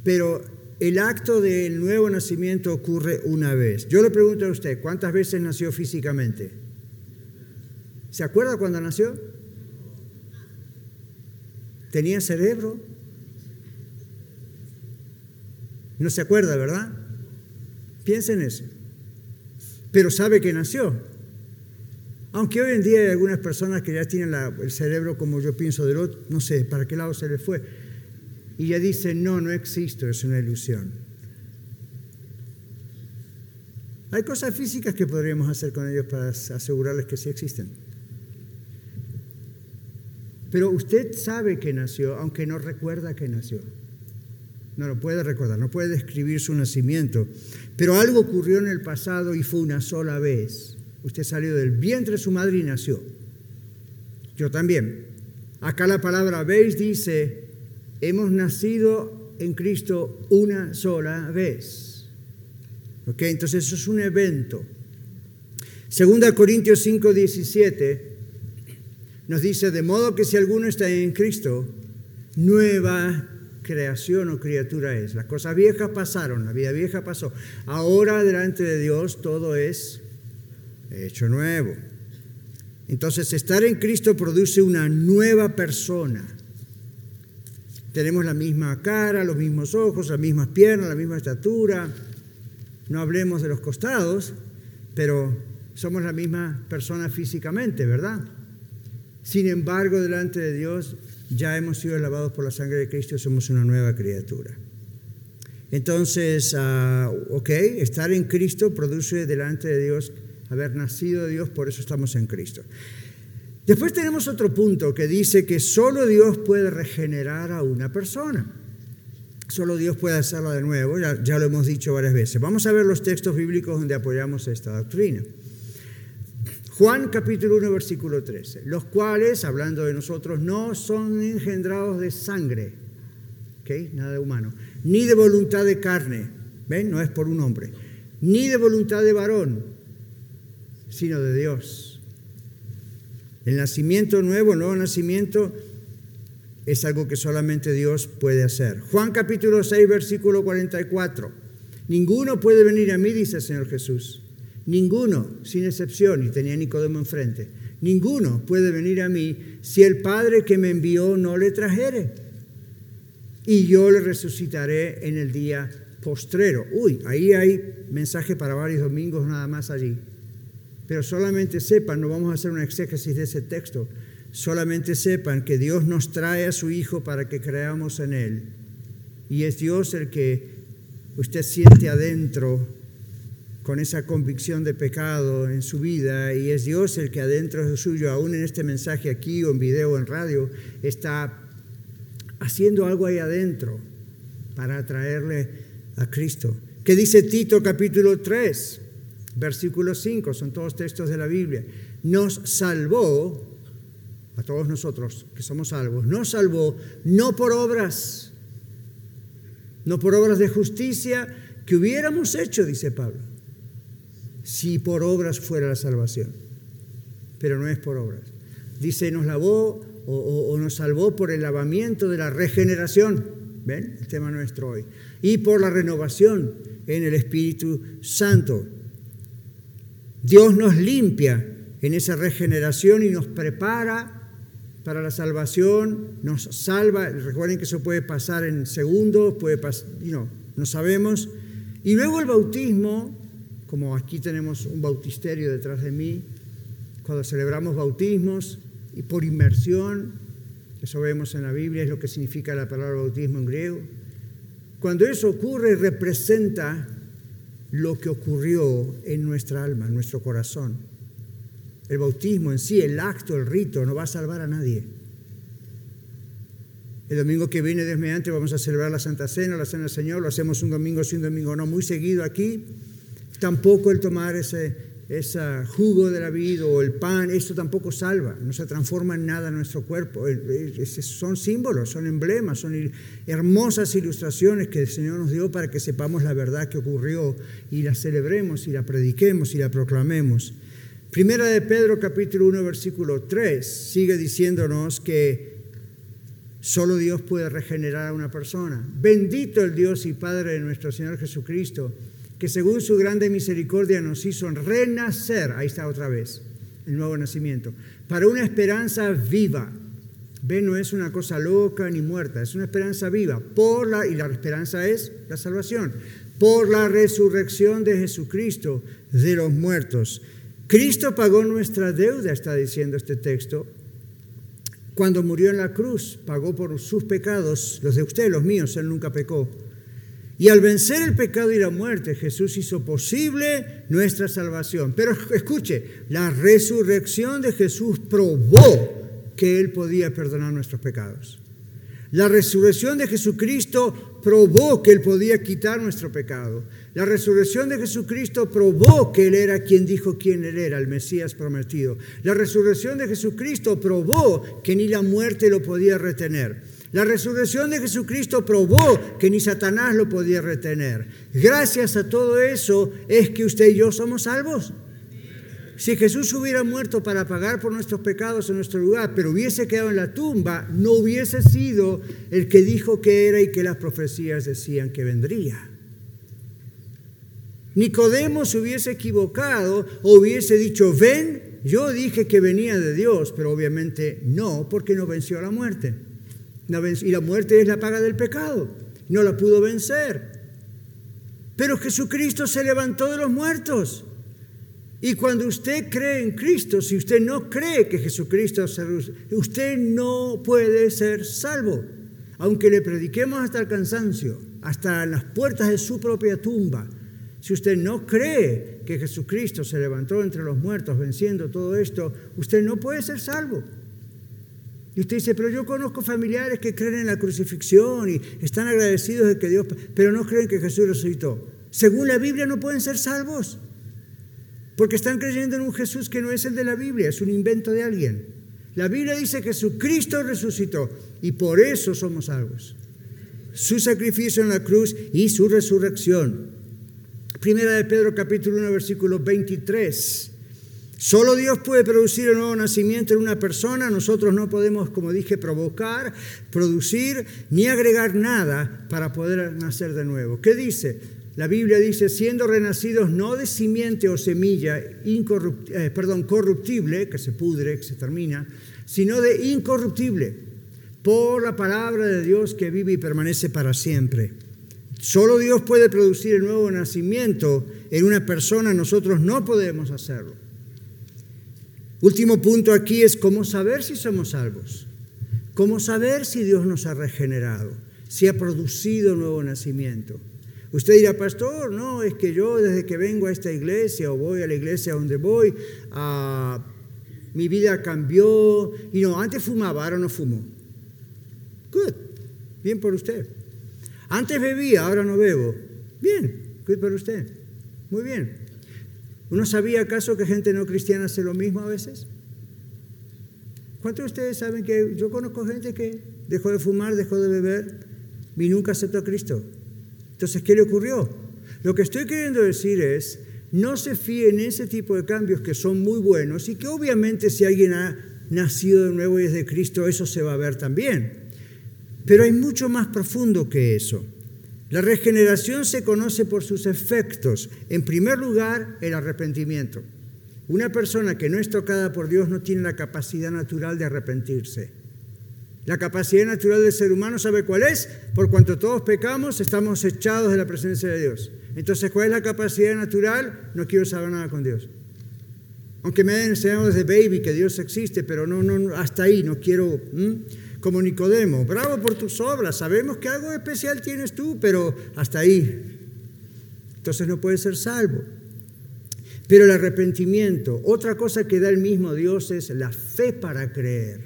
pero el acto del nuevo nacimiento ocurre una vez. Yo le pregunto a usted, ¿cuántas veces nació físicamente? ¿Se acuerda cuando nació? ¿Tenía cerebro? No se acuerda, ¿verdad? Piensa en eso. Pero sabe que nació. Aunque hoy en día hay algunas personas que ya tienen el cerebro como yo pienso del otro, no sé para qué lado se le fue. Y ya dicen, no, no existo, es una ilusión. Hay cosas físicas que podríamos hacer con ellos para asegurarles que sí existen. Pero usted sabe que nació, aunque no recuerda que nació. No lo puede recordar, no puede describir su nacimiento. Pero algo ocurrió en el pasado y fue una sola vez. Usted salió del vientre de su madre y nació. Yo también. Acá la palabra veis dice, hemos nacido en Cristo una sola vez. ¿Ok? Entonces eso es un evento. Segunda Corintios 5, 17 nos dice, de modo que si alguno está en Cristo, nueva creación o criatura es. Las cosas viejas pasaron, la vida vieja pasó. Ahora delante de Dios todo es hecho nuevo. Entonces estar en Cristo produce una nueva persona. Tenemos la misma cara, los mismos ojos, las mismas piernas, la misma estatura. No hablemos de los costados, pero somos la misma persona físicamente, ¿verdad? Sin embargo, delante de Dios ya hemos sido lavados por la sangre de Cristo, somos una nueva criatura. Entonces, ah, ok, estar en Cristo produce delante de Dios haber nacido de Dios, por eso estamos en Cristo. Después tenemos otro punto que dice que solo Dios puede regenerar a una persona. Solo Dios puede hacerlo de nuevo, ya lo hemos dicho varias veces. Vamos a ver los textos bíblicos donde apoyamos esta doctrina. Juan capítulo 1, versículo 13, los cuales, hablando de nosotros, no son engendrados de sangre, ¿okay? nada humano, ni de voluntad de carne, ¿ven? No es por un hombre, ni de voluntad de varón, sino de Dios. El nacimiento nuevo, el nuevo nacimiento, es algo que solamente Dios puede hacer. Juan capítulo 6, versículo 44. Ninguno puede venir a mí, dice el Señor Jesús, Ninguno, sin excepción, y tenía Nicodemo enfrente, ninguno puede venir a mí si el Padre que me envió no le trajere. Y yo le resucitaré en el día postrero. Uy, ahí hay mensaje para varios domingos nada más allí. Pero solamente sepan, no vamos a hacer una exégesis de ese texto, solamente sepan que Dios nos trae a su Hijo para que creamos en Él. Y es Dios el que usted siente adentro con esa convicción de pecado en su vida y es Dios el que adentro de suyo, aún en este mensaje aquí o en video o en radio, está haciendo algo ahí adentro para atraerle a Cristo. ¿Qué dice Tito capítulo 3, versículo 5? Son todos textos de la Biblia. Nos salvó, a todos nosotros que somos salvos, nos salvó no por obras, no por obras de justicia que hubiéramos hecho, dice Pablo si por obras fuera la salvación. Pero no es por obras. Dice, nos lavó o, nos salvó por el lavamiento de la regeneración. ¿Ven? El tema nuestro hoy. Y por la renovación en el Espíritu Santo. Dios nos limpia en esa regeneración y nos prepara para la salvación, nos salva. Recuerden que eso puede pasar en segundos, puede pasar, no sabemos. Y luego el bautismo, como aquí tenemos un bautisterio detrás de mí, cuando celebramos bautismos y por inmersión, eso vemos en la Biblia, es lo que significa la palabra bautismo en griego. Cuando eso ocurre, representa lo que ocurrió en nuestra alma, en nuestro corazón. El bautismo en sí, el acto, el rito, no va a salvar a nadie. El domingo que viene, Dios mediante, vamos a celebrar la Santa Cena, la Cena del Señor, lo hacemos un domingo sí, un domingo no, muy seguido aquí. Tampoco el tomar ese, ese jugo de la vida o el pan, esto tampoco salva, no se transforma en nada en nuestro cuerpo. Son símbolos, son emblemas, son hermosas ilustraciones que el Señor nos dio para que sepamos la verdad que ocurrió y la celebremos y la prediquemos y la proclamemos. Primera de Pedro capítulo 1 versículo 3 sigue diciéndonos que solo Dios puede regenerar a una persona. Bendito el Dios y Padre de nuestro Señor Jesucristo, que según su grande misericordia nos hizo renacer, ahí está otra vez, el nuevo nacimiento, para una esperanza viva. Ve, no es una cosa loca ni muerta, es una esperanza viva. Por la, y la esperanza es la salvación. Por la resurrección de Jesucristo de los muertos Cristo pagó nuestra deuda, está diciendo este texto. Cuando murió en la cruz, pagó por sus pecados, los de usted, los míos, Él nunca pecó. Y al vencer el pecado y la muerte, Jesús hizo posible nuestra salvación. Pero escuche, la resurrección de Jesús probó que Él podía perdonar nuestros pecados. La resurrección de Jesucristo probó que Él podía quitar nuestro pecado. La resurrección de Jesucristo probó que Él era quien dijo quién Él era, el Mesías prometido. La resurrección de Jesucristo probó que ni la muerte lo podía retener. La resurrección de Jesucristo probó que ni Satanás lo podía retener. Gracias a todo eso es que usted y yo somos salvos. Si Jesús hubiera muerto para pagar por nuestros pecados en nuestro lugar, pero hubiese quedado en la tumba, no hubiese sido el que dijo que era y que las profecías decían que vendría. Nicodemo se hubiese equivocado o hubiese dicho, ven, yo dije que venía de Dios, pero obviamente no, porque no venció la muerte. Y la muerte es la paga del pecado, no la pudo vencer. Pero Jesucristo se levantó de los muertos. Y cuando usted cree en Cristo, si usted no cree que Jesucristo, usted no puede ser salvo. Aunque le prediquemos hasta el cansancio, hasta las puertas de su propia tumba, si usted no cree que Jesucristo se levantó entre los muertos venciendo todo esto, usted no puede ser salvo. Y usted dice, pero yo conozco familiares que creen en la crucifixión y están agradecidos de que Dios, pero no creen que Jesús resucitó. Según la Biblia no pueden ser salvos. Porque están creyendo en un Jesús que no es el de la Biblia, es un invento de alguien. La Biblia dice que Jesucristo resucitó y por eso somos salvos. Su sacrificio en la cruz y su resurrección. Primera de Pedro capítulo 1 versículo 23. Solo Dios puede producir el nuevo nacimiento en una persona. Nosotros no podemos, como dije, provocar, producir ni agregar nada para poder nacer de nuevo. ¿Qué dice? La Biblia dice, siendo renacidos no de simiente o semilla eh, corruptible, que se pudre, que se termina, sino de incorruptible, por la palabra de Dios que vive y permanece para siempre. Solo Dios puede producir el nuevo nacimiento en una persona, nosotros no podemos hacerlo. Último punto aquí es cómo saber si somos salvos, cómo saber si Dios nos ha regenerado, si ha producido nuevo nacimiento. Usted dirá, pastor, no, es que yo desde que vengo a esta iglesia o voy a la iglesia donde voy, ah, mi vida cambió. Y no, antes fumaba, ahora no fumo. Good, bien por usted. Antes bebía, ahora no bebo. Bien, good por usted. Muy bien. ¿Uno sabía acaso que gente no cristiana hace lo mismo a veces? ¿Cuántos de ustedes saben que yo conozco gente que dejó de fumar, dejó de beber y nunca aceptó a Cristo? Entonces, ¿qué le ocurrió? Lo que estoy queriendo decir es, no se fíe en ese tipo de cambios que son muy buenos y que obviamente si alguien ha nacido de nuevo y es de Cristo, eso se va a ver también. Pero hay mucho más profundo que eso. La regeneración se conoce por sus efectos. En primer lugar, el arrepentimiento. Una persona que no es tocada por Dios no tiene la capacidad natural de arrepentirse. La capacidad natural del ser humano, ¿sabe cuál es? Por cuanto todos pecamos, estamos echados de la presencia de Dios. Entonces, ¿cuál es la capacidad natural? No quiero saber nada con Dios. Aunque me hayan enseñado desde baby que Dios existe, pero no, no, hasta ahí, no quiero, como Nicodemo, bravo por tus obras, sabemos que algo especial tienes tú, pero hasta ahí. Entonces no puedes ser salvo. Pero el arrepentimiento, otra cosa que da el mismo Dios es la fe para creer.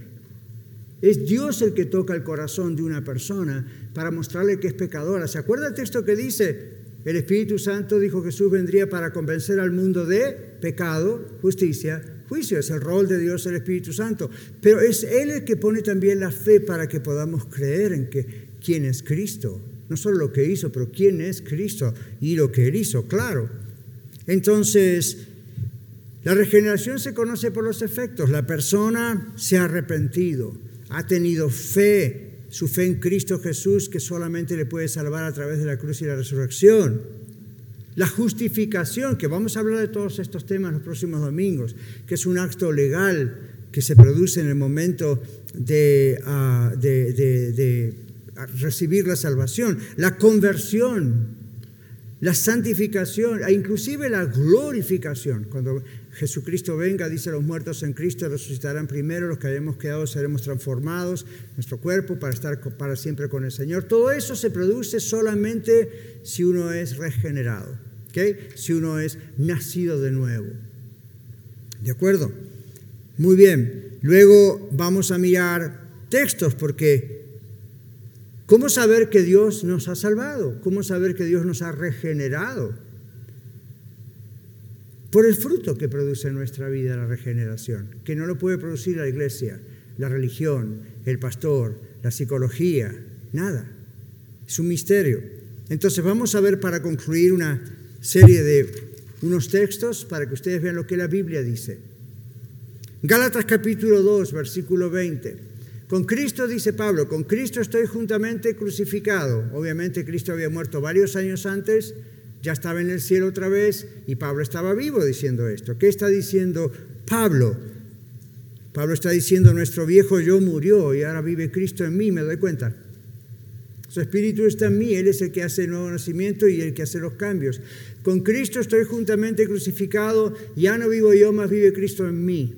Es Dios el que toca el corazón de una persona para mostrarle que es pecadora. ¿Se acuerda el texto que dice? El Espíritu Santo dijo que Jesús vendría para convencer al mundo de pecado, justicia, juicio. Es el rol de Dios el Espíritu Santo. Pero es Él el que pone también la fe para que podamos creer en que quién es Cristo. No solo lo que hizo, pero quién es Cristo y lo que Él hizo, claro. Entonces, la regeneración se conoce por los efectos. La persona se ha arrepentido ha tenido fe, su fe en Cristo Jesús, que solamente le puede salvar a través de la cruz y la resurrección. La justificación, que vamos a hablar de todos estos temas los próximos domingos, que es un acto legal que se produce en el momento de, ah, de recibir la salvación. La conversión, la santificación e inclusive la glorificación. Cuando Jesucristo venga, dice los muertos en Cristo resucitarán primero, los que hayamos quedado seremos transformados, nuestro cuerpo para estar para siempre con el Señor. Todo eso se produce solamente si uno es regenerado, ¿okay? si uno es nacido de nuevo. ¿De acuerdo? Muy bien. Luego vamos a mirar textos porque ¿cómo saber que Dios nos ha salvado? ¿Cómo saber que Dios nos ha regenerado? por el fruto que produce en nuestra vida la regeneración, que no lo puede producir la iglesia, la religión, el pastor, la psicología, nada. Es un misterio. Entonces vamos a ver para concluir una serie de unos textos para que ustedes vean lo que la Biblia dice. Gálatas capítulo 2, versículo 20. Con Cristo, dice Pablo, con Cristo estoy juntamente crucificado. Obviamente Cristo había muerto varios años antes, ya estaba en el cielo otra vez y Pablo estaba vivo diciendo esto. ¿Qué está diciendo Pablo? Pablo está diciendo, nuestro viejo yo murió y ahora vive Cristo en mí, me doy cuenta. Su espíritu está en mí, Él es el que hace el nuevo nacimiento y el que hace los cambios. Con Cristo estoy juntamente crucificado, ya no vivo yo, más vive Cristo en mí.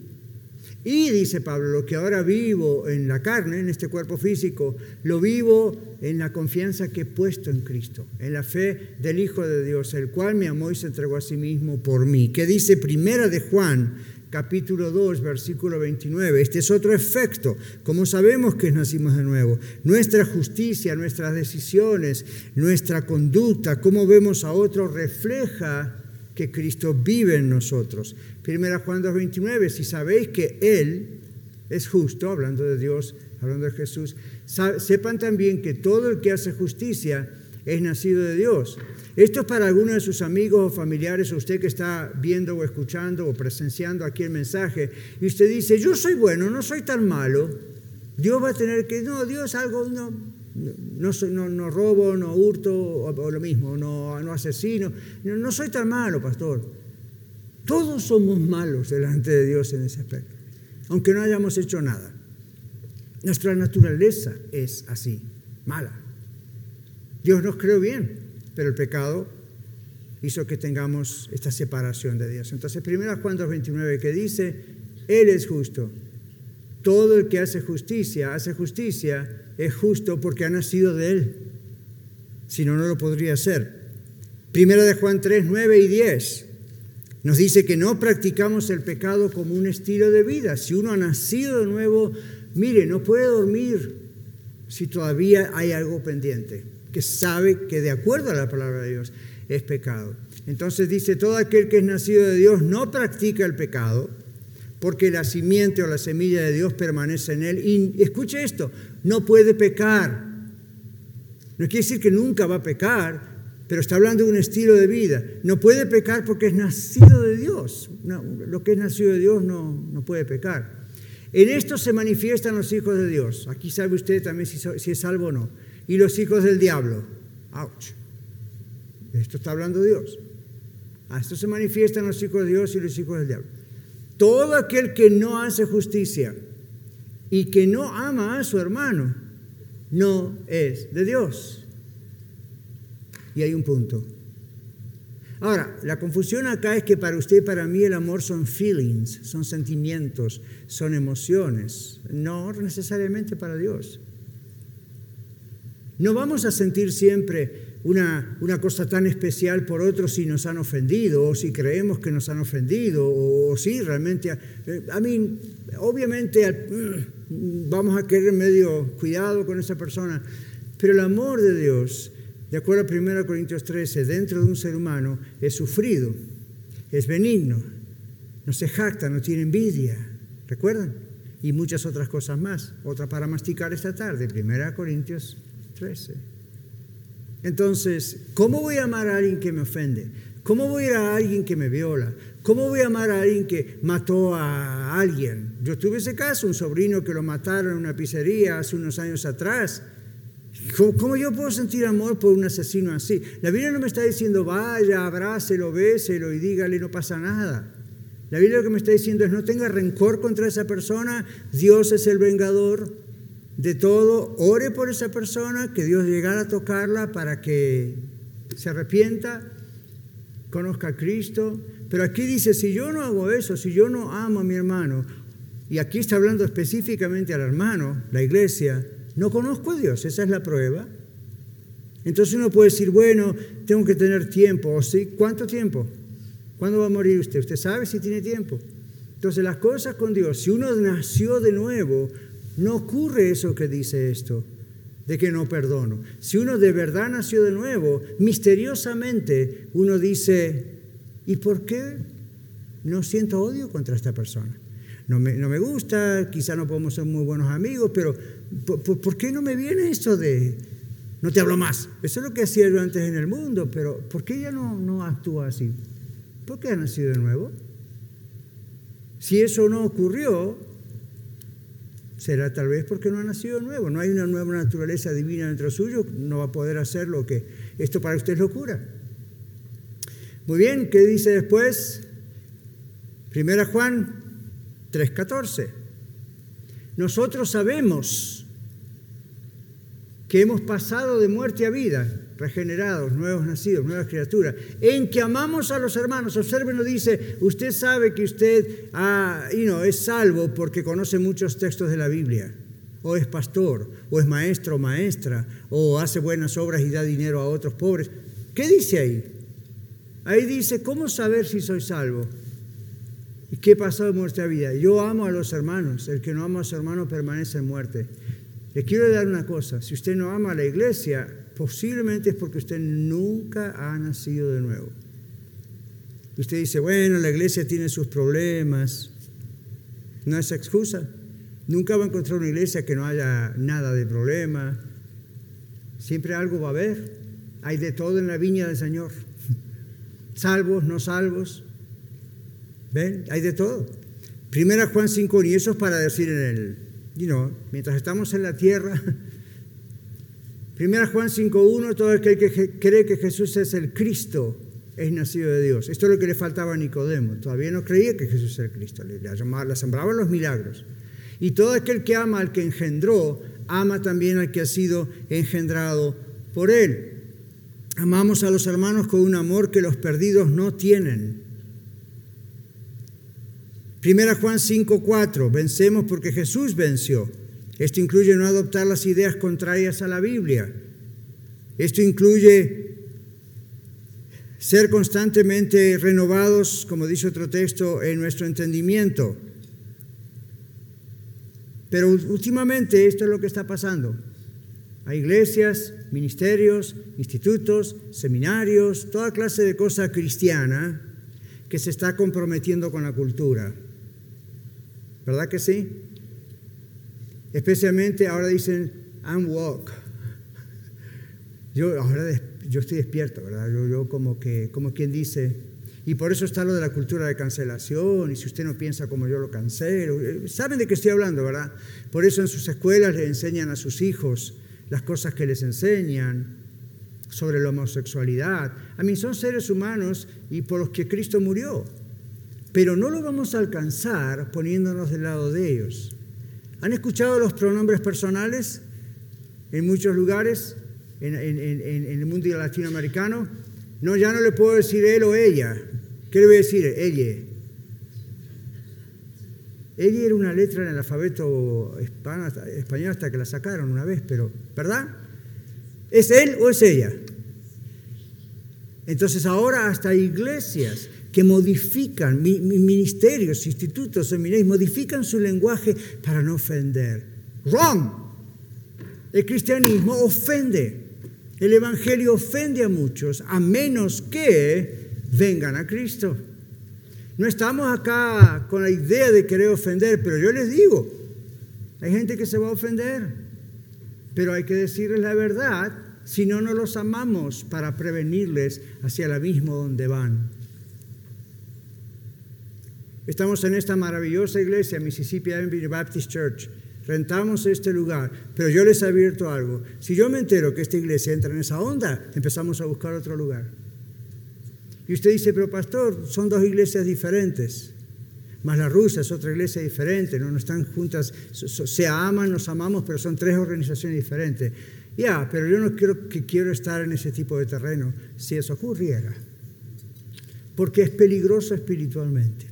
Y dice Pablo, lo que ahora vivo en la carne, en este cuerpo físico, lo vivo en la confianza que he puesto en Cristo, en la fe del Hijo de Dios, el cual me amó y se entregó a sí mismo por mí. Que dice Primera de Juan, capítulo 2, versículo 29. Este es otro efecto. Como sabemos que nacimos de nuevo, nuestra justicia, nuestras decisiones, nuestra conducta, cómo vemos a otro refleja que Cristo vive en nosotros. Primera Juan 2.29, si sabéis que Él es justo, hablando de Dios, hablando de Jesús, sepan también que todo el que hace justicia es nacido de Dios. Esto es para algunos de sus amigos o familiares, o usted que está viendo o escuchando o presenciando aquí el mensaje, y usted dice, yo soy bueno, no soy tan malo. Dios va a tener que, no, Dios algo, no, no, no, no robo, no hurto, o, lo mismo, no, no asesino. No, soy tan malo, pastor. Todos somos malos delante de Dios en ese aspecto, aunque no hayamos hecho nada. Nuestra naturaleza es así, mala. Dios nos creó bien, pero el pecado hizo que tengamos esta separación de Dios. Entonces, 1 Juan 2.29 que dice, Él es justo. Todo el que hace justicia, hace justicia es justo porque ha nacido de Él. Si no, no lo podría hacer. Primera de Juan 3, 9 y 10 nos dice que no practicamos el pecado como un estilo de vida. Si uno ha nacido de nuevo, mire, no puede dormir si todavía hay algo pendiente, que sabe que de acuerdo a la palabra de Dios es pecado. Entonces dice, todo aquel que es nacido de Dios no practica el pecado, porque la simiente o la semilla de Dios permanece en él. Y escuche esto, no puede pecar. No quiere decir que nunca va a pecar, pero está hablando de un estilo de vida. No puede pecar porque es nacido de Dios. lo que es nacido de Dios no, no puede pecar. En esto se manifiestan los hijos de Dios. Aquí sabe usted también si, si es salvo o no. Y los hijos del diablo. Ouch. Esto está hablando Dios. A esto se manifiestan los hijos de Dios y los hijos del diablo. Todo aquel que no hace justicia y que no ama a su hermano, no es de Dios. Y hay un punto. Ahora, la confusión acá es que para usted y para mí el amor son feelings, son sentimientos, son emociones, no necesariamente para Dios. No vamos a sentir siempre una, una, cosa tan especial por otros si nos han ofendido o si creemos que nos han ofendido o, si realmente... Eh, a mí, obviamente mm, vamos a querer medio cuidado con esa persona, pero el amor de Dios de acuerdo a 1 Corintios 13, dentro de un ser humano es sufrido, es benigno, no se jacta, no tiene envidia. ¿Recuerdan? Y muchas otras cosas más. Otra para masticar esta tarde, 1 Corintios 13. Entonces, ¿cómo voy a amar a alguien que me ofende? ¿Cómo voy a ir a alguien que me viola? ¿Cómo voy a amar a alguien que mató a alguien? Yo tuve ese caso, un sobrino que lo mataron en una pizzería hace unos años atrás. ¿Cómo, yo puedo sentir amor por un asesino así? La Biblia no me está diciendo, vaya, abrácelo, béselo y dígale, no pasa nada. La Biblia lo que me está diciendo es, no tenga rencor contra esa persona, Dios es el vengador de todo, ore por esa persona, que Dios llegara a tocarla para que se arrepienta, conozca a Cristo. Pero aquí dice, si yo no hago eso, si yo no amo a mi hermano, y aquí está hablando específicamente al hermano, la iglesia, no conozco a Dios, esa es la prueba. Entonces uno puede decir, bueno, tengo que tener tiempo. ¿O sí? ¿Cuánto tiempo? ¿Cuándo va a morir usted? ¿Usted sabe si tiene tiempo? Entonces las cosas con Dios, si uno nació de nuevo, no ocurre eso que dice esto, de que no perdono. Si uno de verdad nació de nuevo, misteriosamente uno dice, ¿y por qué no siento odio contra esta persona? No me, no me gusta, quizá no podemos ser muy buenos amigos, pero ¿Por, qué no me viene esto de no te hablo más? Eso es lo que hacía yo antes en el mundo, pero ¿por qué ella no, no actúa así? ¿Por qué ha nacido de nuevo? Si eso no ocurrió, será tal vez porque no ha nacido nuevo. No hay una nueva naturaleza divina dentro suyo, no va a poder hacer lo que esto para usted es locura. Muy bien, ¿qué dice después? Primera Juan 3:14. Nosotros sabemos que hemos pasado de muerte a vida, regenerados, nuevos nacidos, nuevas criaturas, en que amamos a los hermanos. Observen, lo dice, usted sabe que usted ah, es salvo porque conoce muchos textos de la Biblia, o es pastor, o es maestro o maestra, o hace buenas obras y da dinero a otros pobres. ¿Qué dice ahí? Ahí dice, ¿cómo saber si soy salvo? ¿Y qué pasó de muerte a vida? Yo amo a los hermanos, el que no ama a su hermano permanece en muerte. Le quiero dar una cosa, si usted no ama a la iglesia, posiblemente es porque usted nunca ha nacido de nuevo. Usted dice, bueno, la iglesia tiene sus problemas. No es excusa. Nunca va a encontrar una iglesia que no haya nada de problema. Siempre algo va a haber. Hay de todo en la viña del Señor. Salvos, no salvos. ¿Ven? Hay de todo. Primera Juan 5, y eso es para decir en el mientras estamos en la tierra, Primera Juan 5.1, todo aquel que cree que Jesús es el Cristo es nacido de Dios. Esto es lo que le faltaba a Nicodemo. Todavía no creía que Jesús era el Cristo. Le, le asombraban los milagros. Y todo aquel que ama al que engendró, ama también al que ha sido engendrado por él. Amamos a los hermanos con un amor que los perdidos no tienen. Primera Juan 5:4, vencemos porque Jesús venció. Esto incluye no adoptar las ideas contrarias a la Biblia. Esto incluye ser constantemente renovados, como dice otro texto, en nuestro entendimiento. Pero últimamente esto es lo que está pasando. Hay iglesias, ministerios, institutos, seminarios, toda clase de cosa cristiana que se está comprometiendo con la cultura. ¿Verdad que sí? Especialmente ahora dicen, I'm woke. Yo ahora yo estoy despierto, ¿verdad? Yo, como que, como quien dice, y por eso está lo de la cultura de cancelación, y si usted no piensa como yo lo cancelo, eh, saben de qué estoy hablando, ¿verdad? Por eso en sus escuelas le enseñan a sus hijos las cosas que les enseñan sobre la homosexualidad. A mí son seres humanos y por los que Cristo murió. pero no lo vamos a alcanzar poniéndonos del lado de ellos. ¿Han escuchado los pronombres personales en muchos lugares en, el mundo latinoamericano? No, ya no le puedo decir él o ella. ¿Qué le voy a decir? Ella. Ella era una letra en el alfabeto español hasta que la sacaron una vez, pero ¿verdad? ¿Es él o es ella? Entonces ahora hasta iglesias que modifican, ministerios, institutos, seminarios, modifican su lenguaje para no ofender. Wrong. El cristianismo ofende. El Evangelio ofende a muchos, a menos que vengan a Cristo. No estamos acá con la idea de querer ofender, pero yo les digo, hay gente que se va a ofender, pero hay que decirles la verdad, si no, no los amamos para prevenirles hacia el abismo donde van. Estamos en esta maravillosa iglesia, Mississippi Avenue Baptist Church. Rentamos este lugar, pero yo les advierto algo. Si yo me entero que esta iglesia entra en esa onda, empezamos a buscar otro lugar. Y usted dice, pero pastor, son dos iglesias diferentes. Más la rusa es otra iglesia diferente, no, están juntas, se aman, nos amamos, pero son tres organizaciones diferentes. Ya, pero yo no quiero que quiero estar en ese tipo de terreno si eso ocurriera, porque es peligroso espiritualmente.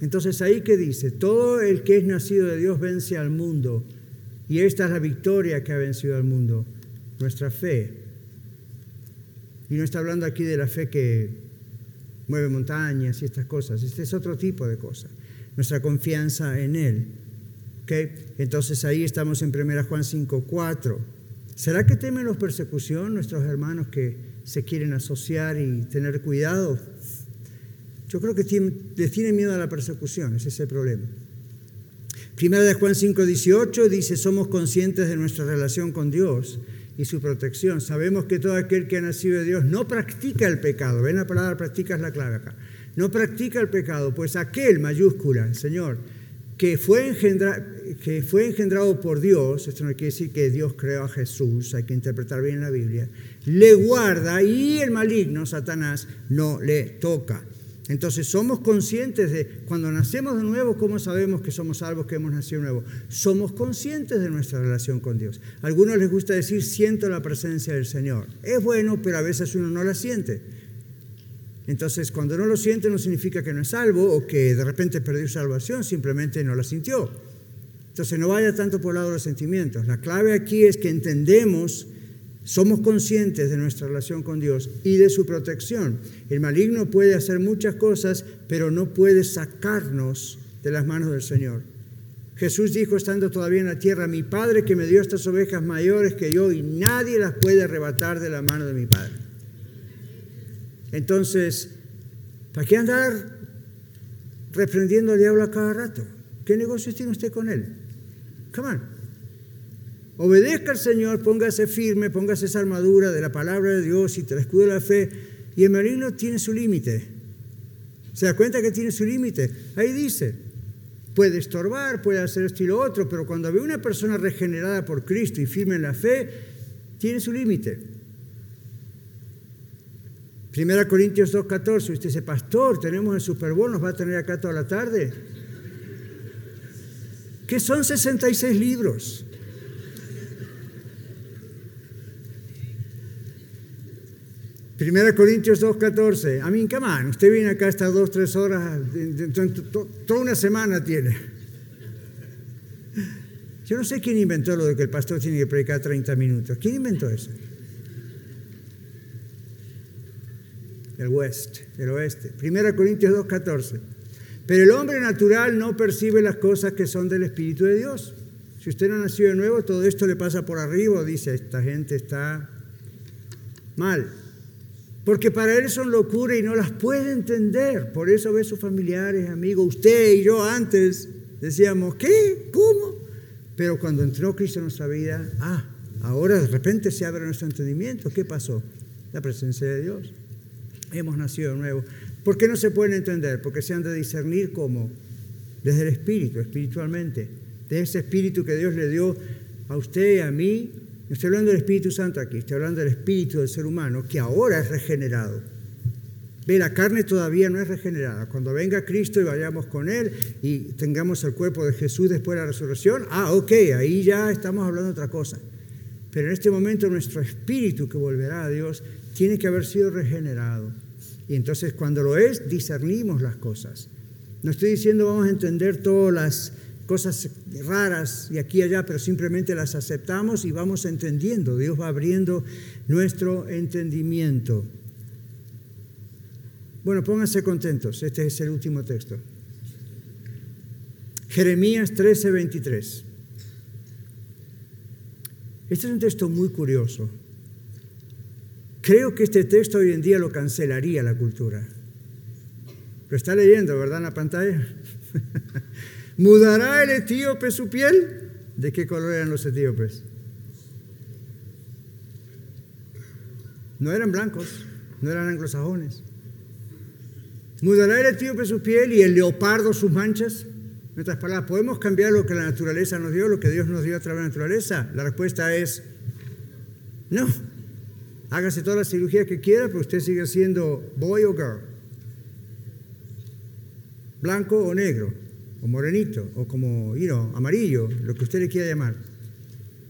Entonces ahí que dice, todo el que es nacido de Dios vence al mundo. Y esta es la victoria que ha vencido al mundo, nuestra fe. Y no está hablando aquí de la fe que mueve montañas y estas cosas. Este es otro tipo de cosa. Nuestra confianza en Él. ¿Okay? Entonces ahí estamos en 1 Juan 5, 4. ¿Será que temen los persecución nuestros hermanos que se quieren asociar y tener cuidado? Yo creo que les tiene miedo a la persecución, ese es el problema. Primera de Juan 5, 18 dice, somos conscientes de nuestra relación con Dios y su protección. Sabemos que todo aquel que ha nacido de Dios no practica el pecado. Ven la palabra practica es la clave acá. No practica el pecado, pues aquel mayúscula, Señor, que fue, que fue engendrado por Dios, esto no quiere decir que Dios creó a Jesús, hay que interpretar bien la Biblia, le guarda y el maligno, Satanás, no le toca. Entonces somos conscientes de, cuando nacemos de nuevo, ¿cómo sabemos que somos salvos, que hemos nacido de nuevo? Somos conscientes de nuestra relación con Dios. A algunos les gusta decir, siento la presencia del Señor. Es bueno, pero a veces uno no la siente. Entonces, cuando no lo siente no significa que no es salvo o que de repente perdió salvación, simplemente no la sintió. Entonces, no vaya tanto por el lado de los sentimientos. La clave aquí es que entendemos somos conscientes de nuestra relación con Dios y de su protección. El maligno puede hacer muchas cosas, pero no puede sacarnos de las manos del Señor. Jesús dijo, estando todavía en la tierra, mi Padre que me dio estas ovejas mayores que yo y nadie las puede arrebatar de la mano de mi Padre. Entonces, ¿para qué andar reprendiendo al diablo a cada rato? ¿Qué negocios tiene usted con él? Come on. Obedezca al Señor, póngase firme, póngase esa armadura de la palabra de Dios y te la escudo la fe. Y el maligno tiene su límite. ¿Se da cuenta que tiene su límite? Ahí dice, puede estorbar, puede hacer esto y lo otro, pero cuando ve una persona regenerada por Cristo y firme en la fe, tiene su límite. Primera Corintios 2.14, usted dice, pastor, tenemos el Super nos va a tener acá toda la tarde. Que son 66 libros. Primera Corintios 2.14. A mí, come on, usted viene acá estas dos, tres horas, toda una semana tiene. Yo no sé quién inventó lo de que el pastor tiene que predicar 30 minutos. ¿Quién inventó eso? El West, el oeste. Primera Corintios 2.14. Pero el hombre natural no percibe las cosas que son del Espíritu de Dios. Si usted no nació de nuevo, todo esto le pasa por arriba, dice, esta gente está mal. Porque para él son locura y no las puede entender. Por eso ve sus familiares, amigos. Usted y yo antes decíamos, ¿qué? ¿Cómo? Pero cuando entró Cristo en nuestra vida, ah, ahora de repente se abre nuestro entendimiento. ¿Qué pasó? La presencia de Dios. Hemos nacido de nuevo. ¿Por qué no se pueden entender? Porque se han de discernir como desde el Espíritu, espiritualmente. De ese Espíritu que Dios le dio a usted y a mí no estoy hablando del Espíritu Santo aquí, estoy hablando del Espíritu del ser humano que ahora es regenerado. Ve, la carne todavía no es regenerada. Cuando venga Cristo y vayamos con Él y tengamos el cuerpo de Jesús después de la resurrección, ah, ok, ahí ya estamos hablando de otra cosa. Pero en este momento nuestro espíritu que volverá a Dios tiene que haber sido regenerado. Y entonces cuando lo es, discernimos las cosas. No estoy diciendo vamos a entender todas las cosas raras y aquí y allá, pero simplemente las aceptamos y vamos entendiendo. Dios va abriendo nuestro entendimiento. Bueno, pónganse contentos, este es el último texto. Jeremías 13, 23. Este es un texto muy curioso. Creo que este texto hoy en día lo cancelaría la cultura. Lo está leyendo, ¿verdad? En la pantalla. ¿Mudará el etíope su piel? ¿De qué color eran los etíopes? No eran blancos, no eran anglosajones. ¿Mudará el etíope su piel y el leopardo sus manchas? En otras palabras, ¿podemos cambiar lo que la naturaleza nos dio, lo que Dios nos dio a través de la naturaleza? La respuesta es no. Hágase toda la cirugía que quiera, pero usted sigue siendo boy o girl. Blanco o negro, o morenito, o como, you know, amarillo, lo que usted le quiera llamar.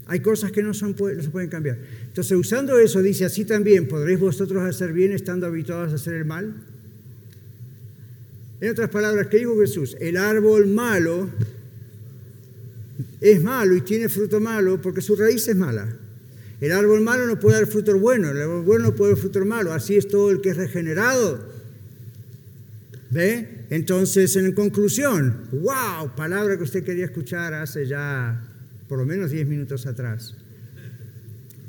Hay cosas que no, no se pueden cambiar. Entonces, usando eso, dice, así también podréis vosotros hacer bien estando habituados a hacer el mal. En otras palabras, ¿qué dijo Jesús? El árbol malo es malo y tiene fruto malo porque su raíz es mala. El árbol malo no puede dar fruto bueno, el árbol bueno no puede dar fruto malo. Así es todo el que es regenerado. ¿Ve? Entonces, en conclusión, wow, palabra que usted quería escuchar hace ya por lo menos 10 minutos atrás.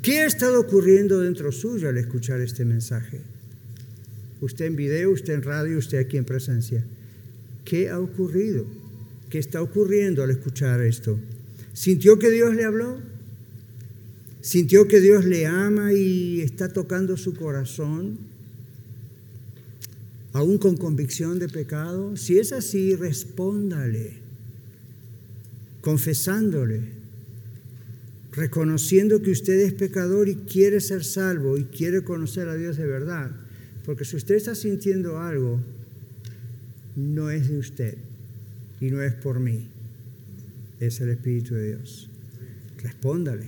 ¿Qué ha estado ocurriendo dentro suyo al escuchar este mensaje? Usted en video, usted en radio, usted aquí en presencia. ¿Qué ha ocurrido? ¿Qué está ocurriendo al escuchar esto? ¿Sintió que Dios le habló? ¿Sintió que Dios le ama y está tocando su corazón? ¿Aún con convicción de pecado? Si es así, respóndale, confesándole, reconociendo que usted es pecador y quiere ser salvo y quiere conocer a Dios de verdad. Porque si usted está sintiendo algo, no es de usted y no es por mí, es el Espíritu de Dios. Respóndale.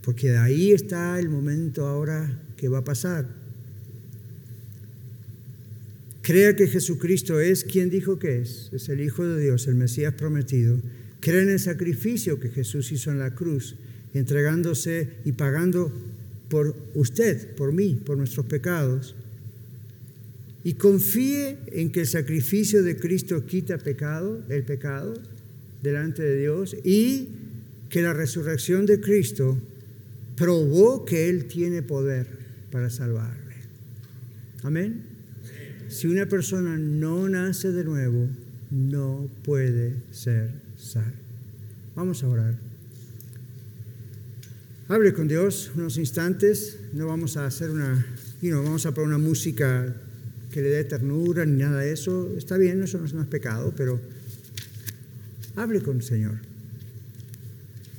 Porque de ahí está el momento ahora que va a pasar. Crea que Jesucristo es quien dijo que es, es el Hijo de Dios, el Mesías prometido. Crea en el sacrificio que Jesús hizo en la cruz, entregándose y pagando por usted, por mí, por nuestros pecados. Y confíe en que el sacrificio de Cristo quita pecado, el pecado delante de Dios y que la resurrección de Cristo probó que Él tiene poder para salvarle. Amén. Si una persona no nace de nuevo, no puede ser salvo. Vamos a orar. Hable con Dios unos instantes. No vamos a hacer una, you know, vamos a poner una música que le dé ternura ni nada de eso. Está bien, eso no es, pecado, pero hable con el Señor.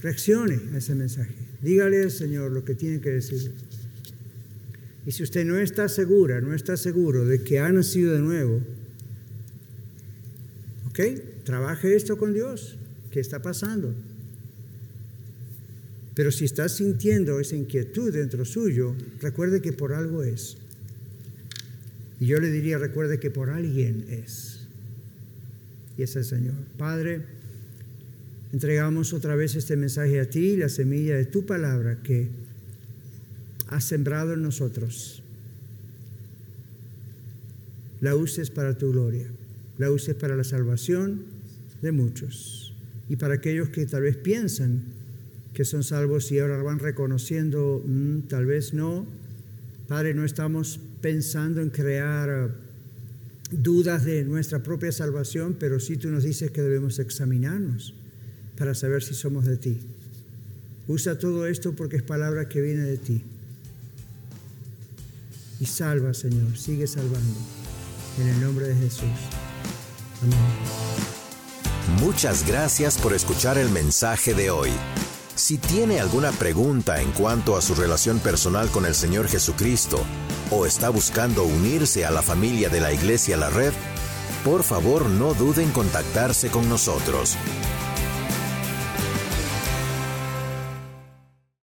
Reaccione a ese mensaje. Dígale al Señor lo que tiene que decir. Y si usted no está segura, no está seguro de que ha nacido de nuevo, ¿ok? Trabaje esto con Dios. ¿Qué está pasando? Pero si está sintiendo esa inquietud dentro suyo, recuerde que por algo es. Y yo le diría, recuerde que por alguien es. Y es el Señor. Padre, entregamos otra vez este mensaje a ti, la semilla de tu palabra que has sembrado en nosotros. La uses para tu gloria, la uses para la salvación de muchos y para aquellos que tal vez piensan que son salvos y ahora van reconociendo, mm, tal vez no. Padre, no estamos pensando en crear uh, dudas de nuestra propia salvación, pero sí tú nos dices que debemos examinarnos para saber si somos de ti. Usa todo esto porque es palabra que viene de ti. Y salva, Señor, sigue salvando. En el nombre de Jesús. Amén. Muchas gracias por escuchar el mensaje de hoy. Si tiene alguna pregunta en cuanto a su relación personal con el Señor Jesucristo o está buscando unirse a la familia de la Iglesia La Red, por favor no duden en contactarse con nosotros.